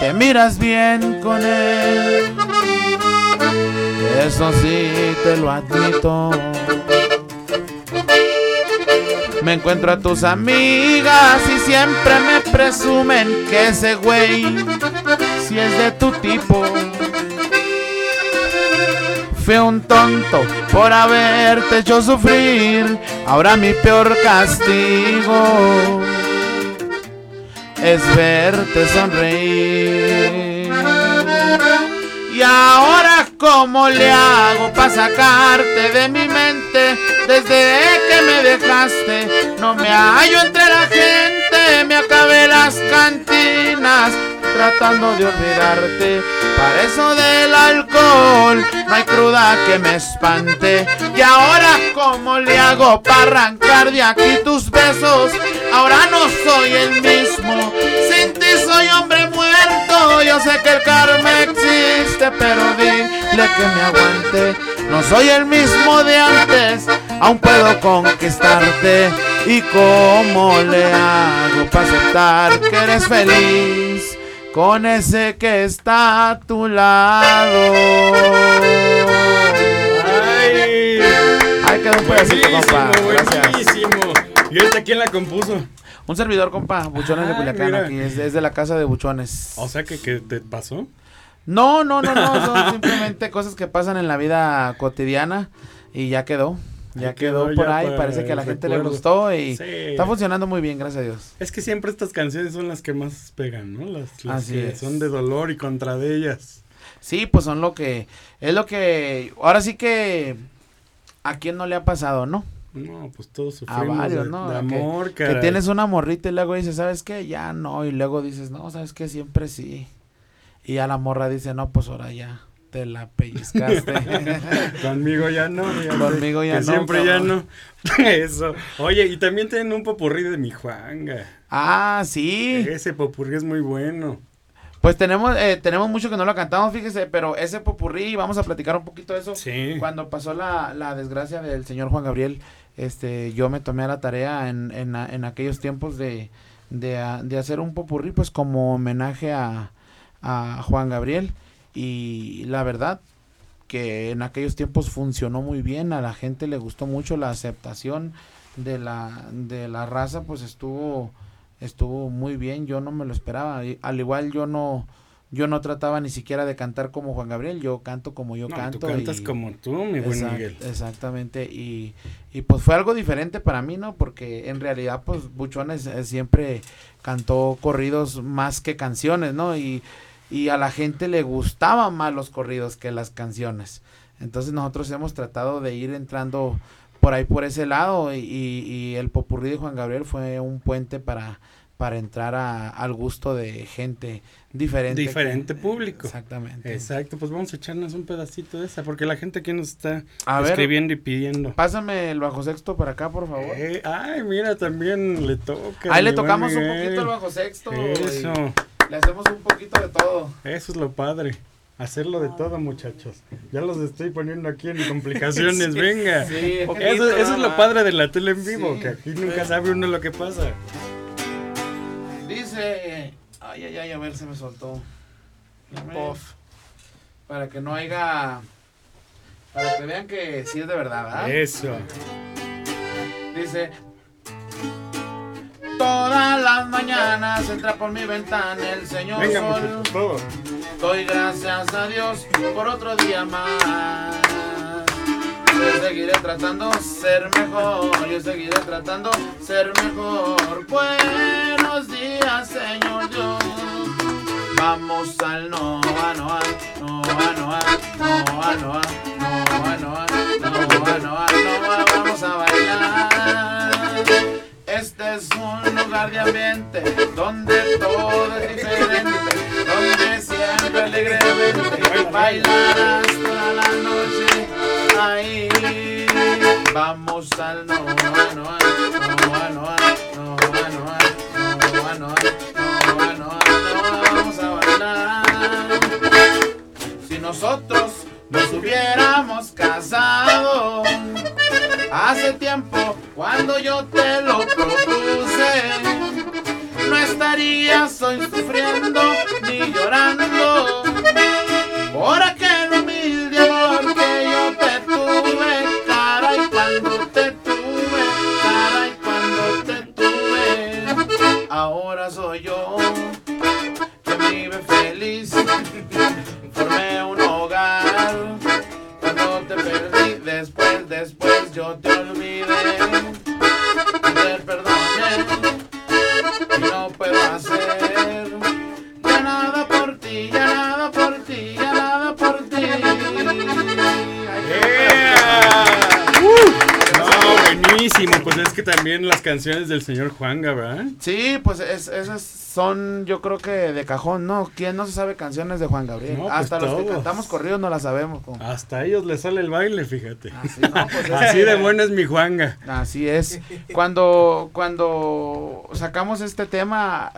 [SPEAKER 4] Te miras bien con él. Eso sí te lo admito. Me encuentro a tus amigas y siempre me presumen que ese güey si es de tu tipo. Fui un tonto por haberte hecho sufrir. Ahora mi peor castigo es verte sonreír. Y ahora cómo le hago para sacarte de mi mente desde que me dejaste. No me hallo entre la gente, me acabé las tratando de olvidarte. Para eso del alcohol no hay cruda que me espante. Y ahora cómo le hago para arrancar de aquí tus besos. Ahora no soy el mismo, sin ti soy hombre muerto. Yo sé que el karma existe, pero dile que me aguante. No soy el mismo de antes, aún puedo conquistarte. ¿Y cómo le hago para aceptar que eres feliz? Con ese que está a tu lado.
[SPEAKER 1] ¡Ay!
[SPEAKER 4] Ahí quedó un pedacito, compa.
[SPEAKER 1] Buenísimo. ¿Y ahorita quién la compuso?
[SPEAKER 4] Un servidor, compa. Buchones de
[SPEAKER 1] Ay,
[SPEAKER 4] Culiacán. Aquí es, es de la casa de Buchones.
[SPEAKER 1] O sea, que, que te pasó.
[SPEAKER 4] No, no, no, no. Son simplemente cosas que pasan en la vida cotidiana. Y ya quedó. Ya quedó,
[SPEAKER 1] quedó
[SPEAKER 4] por
[SPEAKER 1] ya
[SPEAKER 4] ahí. Parece que a la gente le gustó. Y
[SPEAKER 1] Sí.
[SPEAKER 4] está funcionando muy bien, gracias a Dios.
[SPEAKER 1] Es que siempre estas canciones son las que más pegan, ¿no? Las, las
[SPEAKER 4] Así
[SPEAKER 1] que
[SPEAKER 4] es.
[SPEAKER 1] son de dolor y contra de ellas.
[SPEAKER 4] Sí, pues son lo que. Es lo que. Ahora sí que. ¿A quién no le ha pasado, no?
[SPEAKER 1] No, pues todos
[SPEAKER 4] A
[SPEAKER 1] sufrimos
[SPEAKER 4] varios,
[SPEAKER 1] de,
[SPEAKER 4] ¿no?
[SPEAKER 1] de
[SPEAKER 4] Que-
[SPEAKER 1] amor,
[SPEAKER 4] Que
[SPEAKER 1] caray.
[SPEAKER 4] tienes una morrita y luego dices, ¿sabes qué? Ya no. Y luego dices, no, ¿sabes qué? Siempre sí. Y a la morra dice, no, pues ahora ya. Te la pellizcaste.
[SPEAKER 1] Conmigo ya no. fíjate,
[SPEAKER 4] Conmigo ya
[SPEAKER 1] que
[SPEAKER 4] no,
[SPEAKER 1] siempre ya no. Eso. Oye, y también tienen un popurrí de mi Juanga.
[SPEAKER 4] ah, sí.
[SPEAKER 1] Ese popurrí es muy bueno.
[SPEAKER 4] Pues tenemos, eh, tenemos mucho que no lo cantamos, fíjese, pero ese popurrí, vamos a platicar un poquito de eso.
[SPEAKER 1] Sí.
[SPEAKER 4] Cuando pasó la, la desgracia del señor Juan Gabriel, este, yo me tomé a la tarea en, en, en aquellos tiempos de, de, de hacer un popurrí, pues como homenaje a, a Juan Gabriel. Y la verdad que en aquellos tiempos funcionó muy bien, a la gente le gustó mucho la aceptación de la, de la raza, pues estuvo, estuvo muy bien, yo no me lo esperaba, y al igual yo no, yo no trataba ni siquiera de cantar como Juan Gabriel, yo canto como yo
[SPEAKER 1] No,
[SPEAKER 4] canto.
[SPEAKER 1] tú cantas
[SPEAKER 4] y-
[SPEAKER 1] como tú, mi buen
[SPEAKER 4] Exact-
[SPEAKER 1] Miguel.
[SPEAKER 4] Exactamente, y, y pues fue algo diferente para mí, ¿no? Porque en realidad, pues Buchones eh, siempre cantó corridos más que canciones, ¿no? Y, y a la gente le gustaban más los corridos que las canciones. Entonces nosotros hemos tratado de ir entrando por ahí por ese lado y, y- el popurrí de Juan Gabriel fue un puente para, para entrar a- al gusto de gente diferente. que-
[SPEAKER 1] Diferente público.
[SPEAKER 4] Exactamente.
[SPEAKER 1] Exacto, pues vamos a echarnos un pedacito de esa, porque la gente aquí nos está
[SPEAKER 4] A ver,
[SPEAKER 1] escribiendo y pidiendo.
[SPEAKER 4] pásame el bajo sexto para acá, por favor.
[SPEAKER 1] Eh, ay, mira, también le toca.
[SPEAKER 4] Ahí le tocamos un poquito el bajo sexto.
[SPEAKER 1] Eso,
[SPEAKER 4] y Le hacemos un poquito de todo.
[SPEAKER 1] eso es lo padre. Hacerlo de todo, muchachos. Ya los estoy poniendo aquí en complicaciones, venga.
[SPEAKER 4] Sí,
[SPEAKER 1] Eso, es lo padre de la tele en vivo,
[SPEAKER 4] Sí.
[SPEAKER 1] que aquí nunca sabe uno lo que pasa.
[SPEAKER 4] Dice. Ay, ay, ay, a ver, se me soltó.
[SPEAKER 8] Puff.
[SPEAKER 4] Para que no haya. Para que vean que sí es de verdad, ¿verdad?
[SPEAKER 1] Eso.
[SPEAKER 4] Dice. Todas las mañanas entra por mi ventana el señor
[SPEAKER 1] Venga,
[SPEAKER 4] sol.
[SPEAKER 1] muchachos.
[SPEAKER 4] Doy gracias a Dios por otro día más. Yo seguiré tratando ser mejor, yo seguiré tratando ser mejor. Buenos días, Señor Dios. Vamos al Noa, Noa, Noa, Noa, Noa, Noa, Noa, Noa, Noa, Noa, Noa, vamos a bailar. Este es un lugar de ambiente donde todo es diferente, donde siempre alegremente bailarás toda la noche. Ahí vamos al Noa, Noa, Noa, Noa, Noa, Noa, Noa, Noa, vamos a bailar. Si nosotros nos hubiéramos casado. Hace tiempo cuando yo te lo propuse, no estarías hoy sufriendo ni llorando. Por aquel humilde amor que yo te tuve, caray, cuando te tuve, caray, cuando te tuve, ahora soy yo que vive feliz, después,
[SPEAKER 1] también las canciones del señor Juanga, ¿verdad?
[SPEAKER 4] Sí, pues es- esas son, yo creo que de cajón, ¿no? ¿Quién no se sabe canciones de Juan Gabriel?
[SPEAKER 1] No, pues
[SPEAKER 4] Hasta los que
[SPEAKER 1] todos.
[SPEAKER 4] cantamos corridos no las sabemos.
[SPEAKER 1] Hasta a ellos les sale el baile, fíjate.
[SPEAKER 4] Así, no, pues es-
[SPEAKER 1] Así de bueno es mi Juanga.
[SPEAKER 4] Así es. Cuando, cuando sacamos este tema,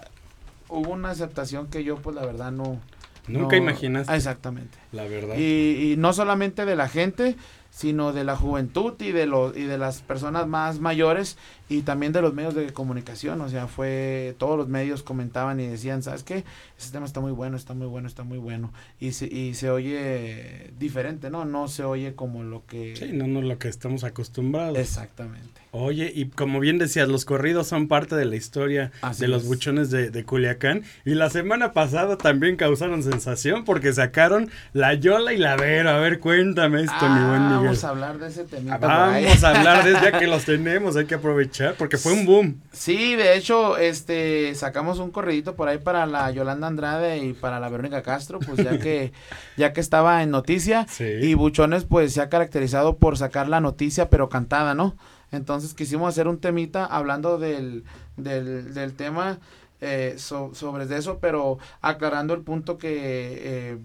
[SPEAKER 4] hubo una aceptación que yo, pues la verdad, no.
[SPEAKER 1] Nunca
[SPEAKER 4] no-
[SPEAKER 1] imaginaste.
[SPEAKER 4] Ah, Exactamente.
[SPEAKER 1] La verdad.
[SPEAKER 4] Y, y no solamente de la gente, sino de la juventud y de los y de las personas más mayores y también de los medios de comunicación, o sea, fue todos los medios comentaban y decían, ¿sabes qué? Ese tema está muy bueno, está muy bueno, está muy bueno y se, y se oye diferente, ¿no? No se oye como lo que
[SPEAKER 1] Sí, no, no lo que estamos acostumbrados.
[SPEAKER 4] Exactamente.
[SPEAKER 1] Oye, y como bien decías, los corridos son parte de la historia
[SPEAKER 4] Así
[SPEAKER 1] de los
[SPEAKER 4] es.
[SPEAKER 1] buchones de, de Culiacán. Y la semana pasada también causaron sensación porque sacaron la Yola y la Vera. A ver, cuéntame esto, mi buen Miguel.
[SPEAKER 4] Vamos a hablar de ese ahí.
[SPEAKER 1] Vamos a hablar de ya que los tenemos, hay que aprovechar porque fue un boom.
[SPEAKER 4] Sí, de hecho, este, sacamos un corridito por ahí para la Yolanda Andrade y para la Verónica Castro, pues ya que, ya que estaba en noticia.
[SPEAKER 1] Sí.
[SPEAKER 4] Y Buchones, pues se ha caracterizado por sacar la noticia, pero cantada, ¿no? Entonces quisimos hacer un temita hablando del, del, del tema eh, so- sobre eso, pero aclarando el punto que, eh,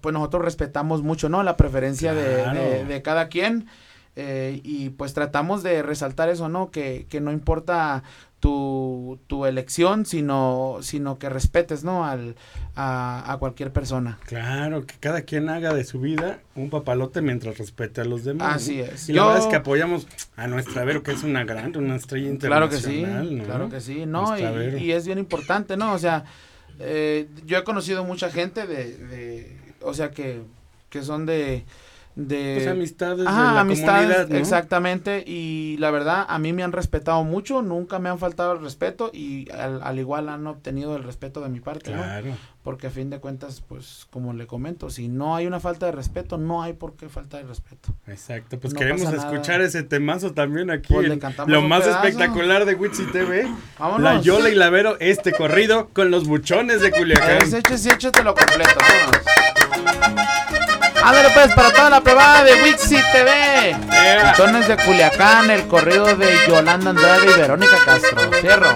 [SPEAKER 4] pues nosotros respetamos mucho, ¿no? La preferencia de- de, de cada quien. Eh, y pues tratamos de resaltar eso, ¿no? Que, que no importa tu, tu elección, sino, sino que respetes, ¿no? Al, a, a cualquier persona.
[SPEAKER 1] Claro, que cada quien haga de su vida un papalote mientras respete a los demás.
[SPEAKER 4] Así
[SPEAKER 1] ¿no?
[SPEAKER 4] es.
[SPEAKER 1] Y la verdad es que apoyamos a nuestra Vero, que es una gran, una estrella
[SPEAKER 4] Claro que sí,
[SPEAKER 1] internacional. ¿no?
[SPEAKER 4] claro que sí, ¿no? Y es bien importante, ¿no? O sea, eh, yo he conocido mucha gente de, de, o sea, que, que son de de
[SPEAKER 1] pues amistades de la
[SPEAKER 4] amistades,
[SPEAKER 1] comunidad, ¿no?
[SPEAKER 4] exactamente, y la verdad a mí me han respetado mucho, nunca me han faltado el respeto y al, al igual han obtenido el respeto de mi parte, ¿no?
[SPEAKER 1] Claro.
[SPEAKER 4] Porque a fin de cuentas, pues como le comento, si no hay una falta de respeto, no hay por qué falta de respeto.
[SPEAKER 1] Exacto, pues
[SPEAKER 4] No
[SPEAKER 1] queremos escuchar ese temazo también aquí.
[SPEAKER 4] Pues cantamos
[SPEAKER 1] lo más
[SPEAKER 4] pedazo.
[SPEAKER 1] espectacular de Witsi TV.
[SPEAKER 4] Vámonos.
[SPEAKER 1] La Yola y la Vero, este corrido con los buchones de Culiacán.
[SPEAKER 4] Es hecho, sí, échate lo completo, vámonos. Ándale pues, para toda la probada de Wixi TV. Buchones de Culiacán, el corrido de Yolanda Andrade y Verónica Castro. Cierro.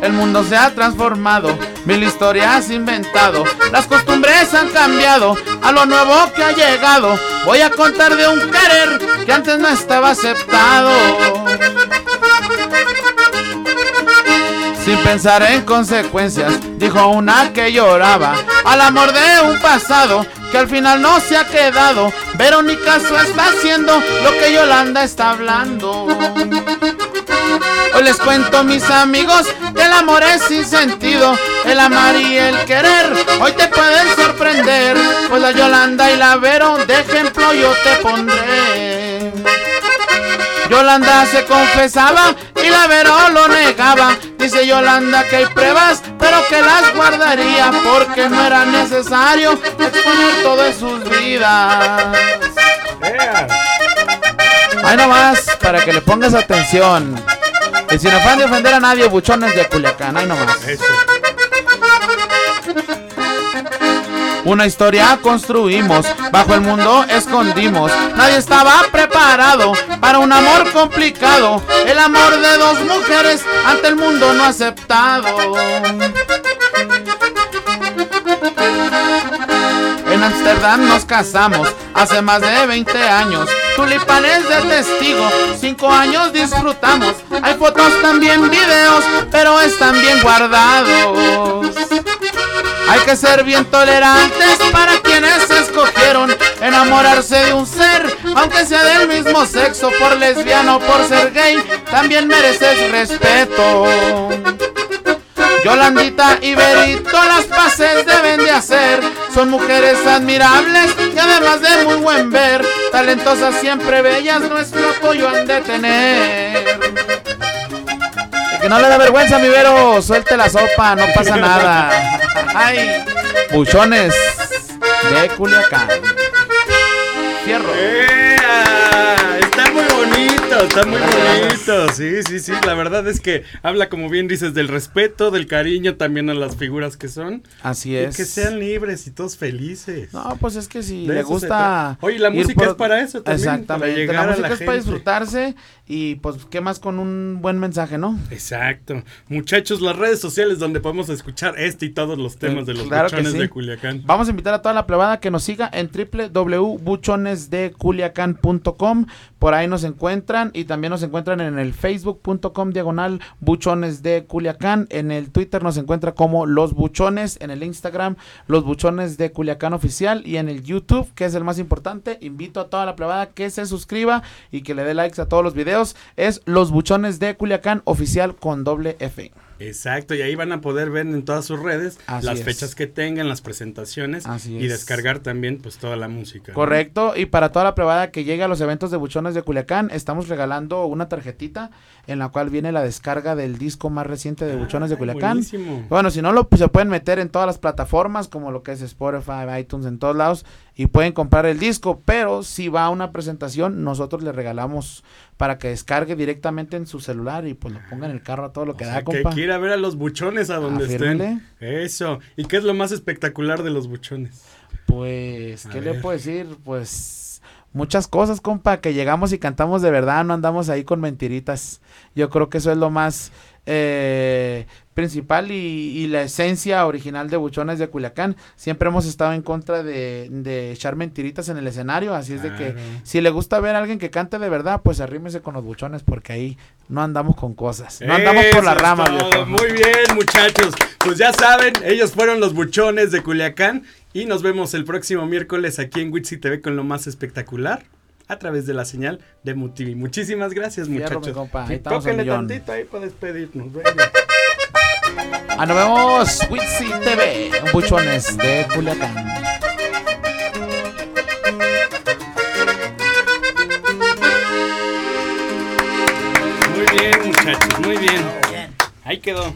[SPEAKER 4] El mundo se ha transformado, mil historias inventado, las costumbres han cambiado, a lo nuevo que ha llegado, voy a contar de un querer que antes no estaba aceptado. Sin pensar en consecuencias, dijo una que lloraba al amor de un pasado que al final no se ha quedado. Verónica Su está haciendo lo que Yolanda está hablando. Hoy les cuento mis amigos que el amor es sin sentido, el amar y el querer. Hoy te pueden sorprender, pues la Yolanda y la Vero de ejemplo yo te pondré. Yolanda se confesaba y la Vero lo negaba. Dice Yolanda que hay pruebas, pero que las guardaría porque no era necesario exponer todo de sus vidas.
[SPEAKER 1] Ea.
[SPEAKER 4] Ahí nomás, para que le pongas atención. Y sin afán de ofender a nadie, buchones de Culiacán, ahí nomás.
[SPEAKER 1] Eso.
[SPEAKER 4] Una historia construimos, bajo el mundo escondimos. Nadie estaba preparado para un amor complicado. El amor de dos mujeres ante el mundo no aceptado. En Amsterdam nos casamos hace más de 20 años. Tulipanes de testigo, 5 años disfrutamos. Hay fotos también videos, pero están bien guardados. Hay que ser bien tolerantes para quienes escogieron enamorarse de un ser, aunque sea del mismo sexo, por lesbiano por ser gay, también mereces respeto. Yolandita y Berito las paces deben de hacer. Son mujeres admirables y además de muy buen ver. Talentosas siempre bellas, nuestro apoyo han de tener. Que no le da vergüenza, mi Vero. Suelte la sopa, no pasa nada. Ay, buchones de Culiacán. Fierro.
[SPEAKER 1] ¡Ea! Está muy bonito, está muy bonito. Sí, sí, sí. La verdad es que habla, como bien dices, del respeto, del cariño también a las figuras que son.
[SPEAKER 4] Así
[SPEAKER 1] Y
[SPEAKER 4] es.
[SPEAKER 1] que sean libres y todos felices.
[SPEAKER 4] No, pues es que si
[SPEAKER 1] De
[SPEAKER 4] le gusta.
[SPEAKER 1] Oye, la música es para eso también, para
[SPEAKER 4] Exactamente.
[SPEAKER 1] llegar
[SPEAKER 4] la
[SPEAKER 1] a
[SPEAKER 4] música
[SPEAKER 1] la
[SPEAKER 4] es para disfrutarse y pues qué más con un buen mensaje, ¿no?
[SPEAKER 1] Exacto. Muchachos, las redes sociales donde podemos escuchar este y todos los temas de los
[SPEAKER 4] Claro
[SPEAKER 1] buchones
[SPEAKER 4] sí.
[SPEAKER 1] de Culiacán.
[SPEAKER 4] Vamos a invitar a toda la plebada que nos siga en www.buchonesdeculiacan.com. Por ahí nos encuentran y también nos encuentran en el facebook.com diagonal buchones de Culiacán. En el Twitter nos encuentra como Los Buchones. En el Instagram Los Buchones de Culiacán Oficial. Y en el YouTube, que es el más importante, invito a toda la plebada que se suscriba y que le dé likes a todos los videos. Es Los Buchones de Culiacán Oficial con doble F.
[SPEAKER 1] Exacto, y ahí van a poder ver en todas sus redes
[SPEAKER 4] Así
[SPEAKER 1] las
[SPEAKER 4] es.
[SPEAKER 1] fechas que tengan, las presentaciones
[SPEAKER 4] Así
[SPEAKER 1] y
[SPEAKER 4] es.
[SPEAKER 1] descargar también pues toda la música. ¿no?
[SPEAKER 4] Correcto, y para toda la privada que llegue a los eventos de Buchones de Culiacán, estamos regalando una tarjetita en la cual viene la descarga del disco más reciente de Buchones de
[SPEAKER 1] Ay,
[SPEAKER 4] Culiacán.
[SPEAKER 1] buenísimo.
[SPEAKER 4] Bueno, si no, lo pues, se pueden meter en todas las plataformas, como lo que es Spotify, iTunes, en todos lados, y pueden comprar el disco, pero si va a una presentación, nosotros le regalamos para que descargue directamente en su celular y pues lo ponga en el carro a todo lo que
[SPEAKER 1] O
[SPEAKER 4] da,
[SPEAKER 1] sea, que
[SPEAKER 4] compa.
[SPEAKER 1] quiera ver a los buchones a donde estén. Eso. ¿Y qué es lo más espectacular de los buchones?
[SPEAKER 4] Pues,
[SPEAKER 1] A
[SPEAKER 4] ¿qué le
[SPEAKER 1] ver.
[SPEAKER 4] puedo decir? Pues muchas cosas, compa, que llegamos y cantamos de verdad, no andamos ahí con mentiritas. Yo creo que eso es lo más eh, principal y, y la esencia original de Buchones de Culiacán. Siempre hemos estado en contra de, de echar mentiritas en el escenario, así es de que si le gusta ver a alguien que cante de verdad, pues arrímese con los buchones porque ahí no andamos con cosas. No andamos por la rama.
[SPEAKER 1] Muy bien, muchachos. Pues ya saben, ellos fueron los buchones de Culiacán. Y nos vemos el próximo miércoles aquí en Witsi TV con lo más espectacular a través de la señal de MUTV. Muchísimas gracias, muchachos. tóquenle tantito ahí para despedirnos. venga.
[SPEAKER 4] Ah, nos vemos, Witsi TV, buchones de Culiacán.
[SPEAKER 1] Muy bien, muchachos, muy bien. Ahí quedó.